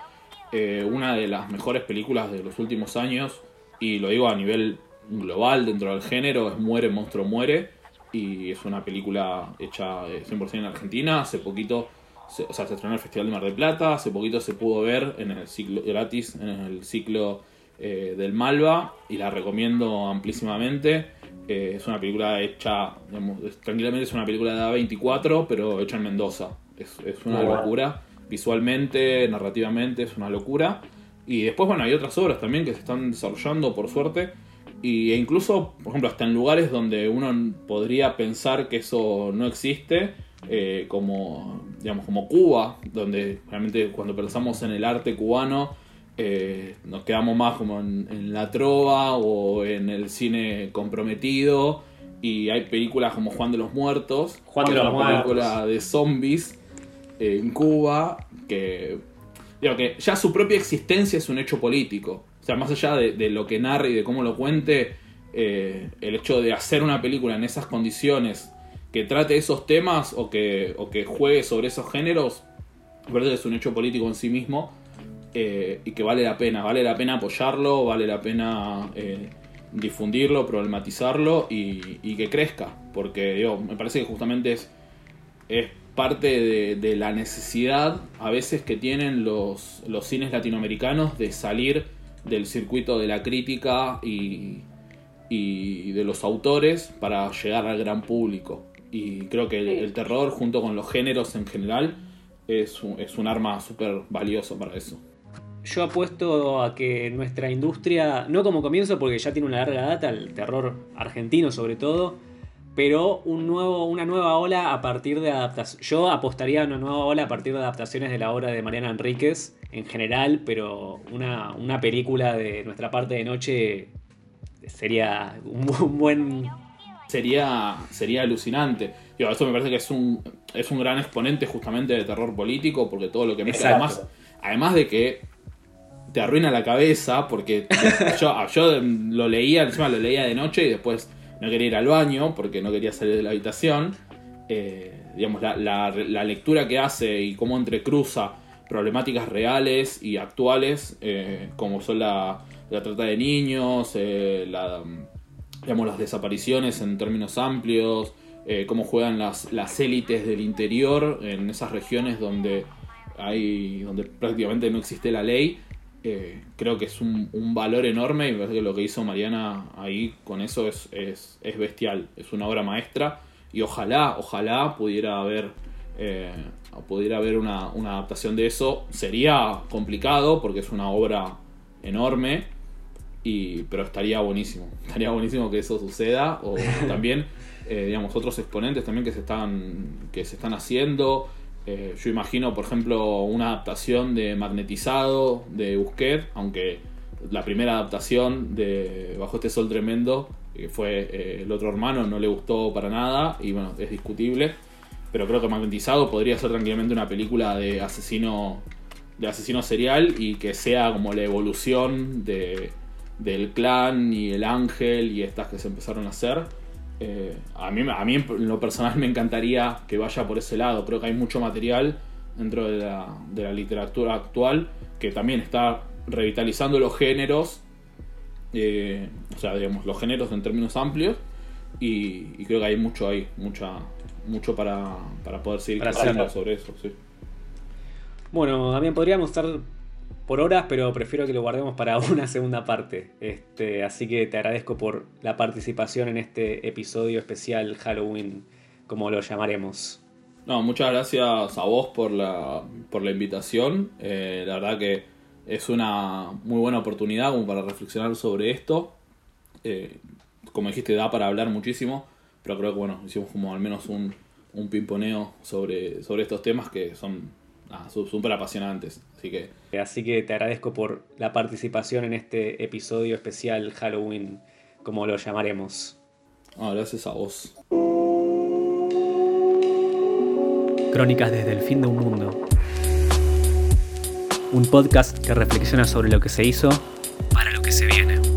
Eh, una de las mejores películas de los últimos años, y lo digo a nivel global dentro del género, es Muere, Monstruo, Muere, y es una película hecha eh, 100% en Argentina. Hace poquito, se, o sea, se estrenó en el Festival de Mar del Plata, hace poquito se pudo ver en el ciclo gratis, en el ciclo eh, del Malva, y la recomiendo amplísimamente. Eh, es una película hecha, digamos, tranquilamente es una película de A24, pero hecha en Mendoza. Es, es una Muy bueno. locura. Visualmente, narrativamente, es una locura. Y después, bueno, hay otras obras también que se están desarrollando, por suerte. Y, e incluso, por ejemplo, hasta en lugares donde uno podría pensar que eso no existe, eh, como, digamos, como Cuba, donde realmente cuando pensamos en el arte cubano, eh, nos quedamos más como en, en la trova o en el cine comprometido. Y hay películas como Juan de los Muertos, Juan de los una Muertos. película de zombies eh, en Cuba, que, digo, que ya su propia existencia es un hecho político. O sea, más allá de, de lo que narre y de cómo lo cuente, eh, el hecho de hacer una película en esas condiciones, que trate esos temas o que, o que juegue sobre esos géneros, me parece que es un hecho político en sí mismo eh, y que vale la pena, vale la pena apoyarlo, vale la pena eh, difundirlo, problematizarlo y, y que crezca, porque digo, me parece que justamente es, es parte de, de la necesidad a veces que tienen los, los cines latinoamericanos de salir del circuito de la crítica y, y de los autores para llegar al gran público. Y creo que el, el terror, junto con los géneros en general, es un, es un arma súper valioso para eso. Yo apuesto a que nuestra industria, no como comienzo porque ya tiene una larga data, el terror argentino sobre todo, pero un nuevo, una nueva ola a partir de adaptaciones. Yo apostaría a una nueva ola a partir de adaptaciones de la obra de Mariana Enríquez en general, pero una, una película de nuestra parte de noche sería un, bu- un buen... Sería, sería alucinante. Digo, eso me parece que es un, es un gran exponente justamente de terror político, porque todo lo que mezcla, Exacto. además, además de que te arruina la cabeza, porque yo, lo leía, encima lo leía de noche y después no quería ir al baño porque no quería salir de la habitación. Eh, digamos, la, la- lectura que hace y cómo entrecruza problemáticas reales y actuales, eh, como son la, la trata de niños, eh, digamos, las desapariciones en términos amplios, eh, cómo juegan las, las élites del interior en esas regiones donde hay donde prácticamente no existe la ley eh, creo que es un, valor enorme y me parece que lo que hizo Mariana ahí con eso es, es, bestial, es una obra maestra y ojalá, ojalá pudiera haber, eh, pudiera haber una, adaptación de eso. Sería complicado porque es una obra enorme, y, pero estaría buenísimo, estaría buenísimo que eso suceda o también, eh, digamos, otros exponentes también que se están, que se están haciendo. Eh, yo imagino, por ejemplo, una adaptación de Magnetizado de Busquet, aunque la primera adaptación de Bajo este Sol Tremendo, que fue eh, El otro hermano, no le gustó para nada y bueno, es discutible. Pero creo que Magnetizado podría ser tranquilamente una película de asesino, de asesino serial y que sea como la evolución de, del clan y el ángel y estas que se empezaron a hacer eh, a, mí, a mí en lo personal me encantaría que vaya por ese lado. Creo que hay mucho material dentro de la, literatura actual que también está revitalizando los géneros, eh, o sea, digamos, los géneros en términos amplios, y, creo que hay mucho ahí, mucha, mucho para, poder seguir sobre eso. Bueno, también podríamos estar por horas, pero prefiero que lo guardemos para una segunda parte. Este, así que te agradezco por la participación en este episodio especial Halloween, como lo llamaremos. No, muchas gracias a vos por la, por la invitación. Eh, la verdad que es una muy buena oportunidad como para reflexionar sobre esto. Eh, como dijiste, da para hablar muchísimo, pero creo que bueno, hicimos como al menos un, un pimponeo sobre, sobre estos temas que son ah, súper apasionantes. Así que... Así que te agradezco por la participación en este episodio especial Halloween, como lo llamaremos. Ah, gracias a vos. Crónicas desde el fin de un mundo. Un podcast que reflexiona sobre lo que se hizo para lo que se viene.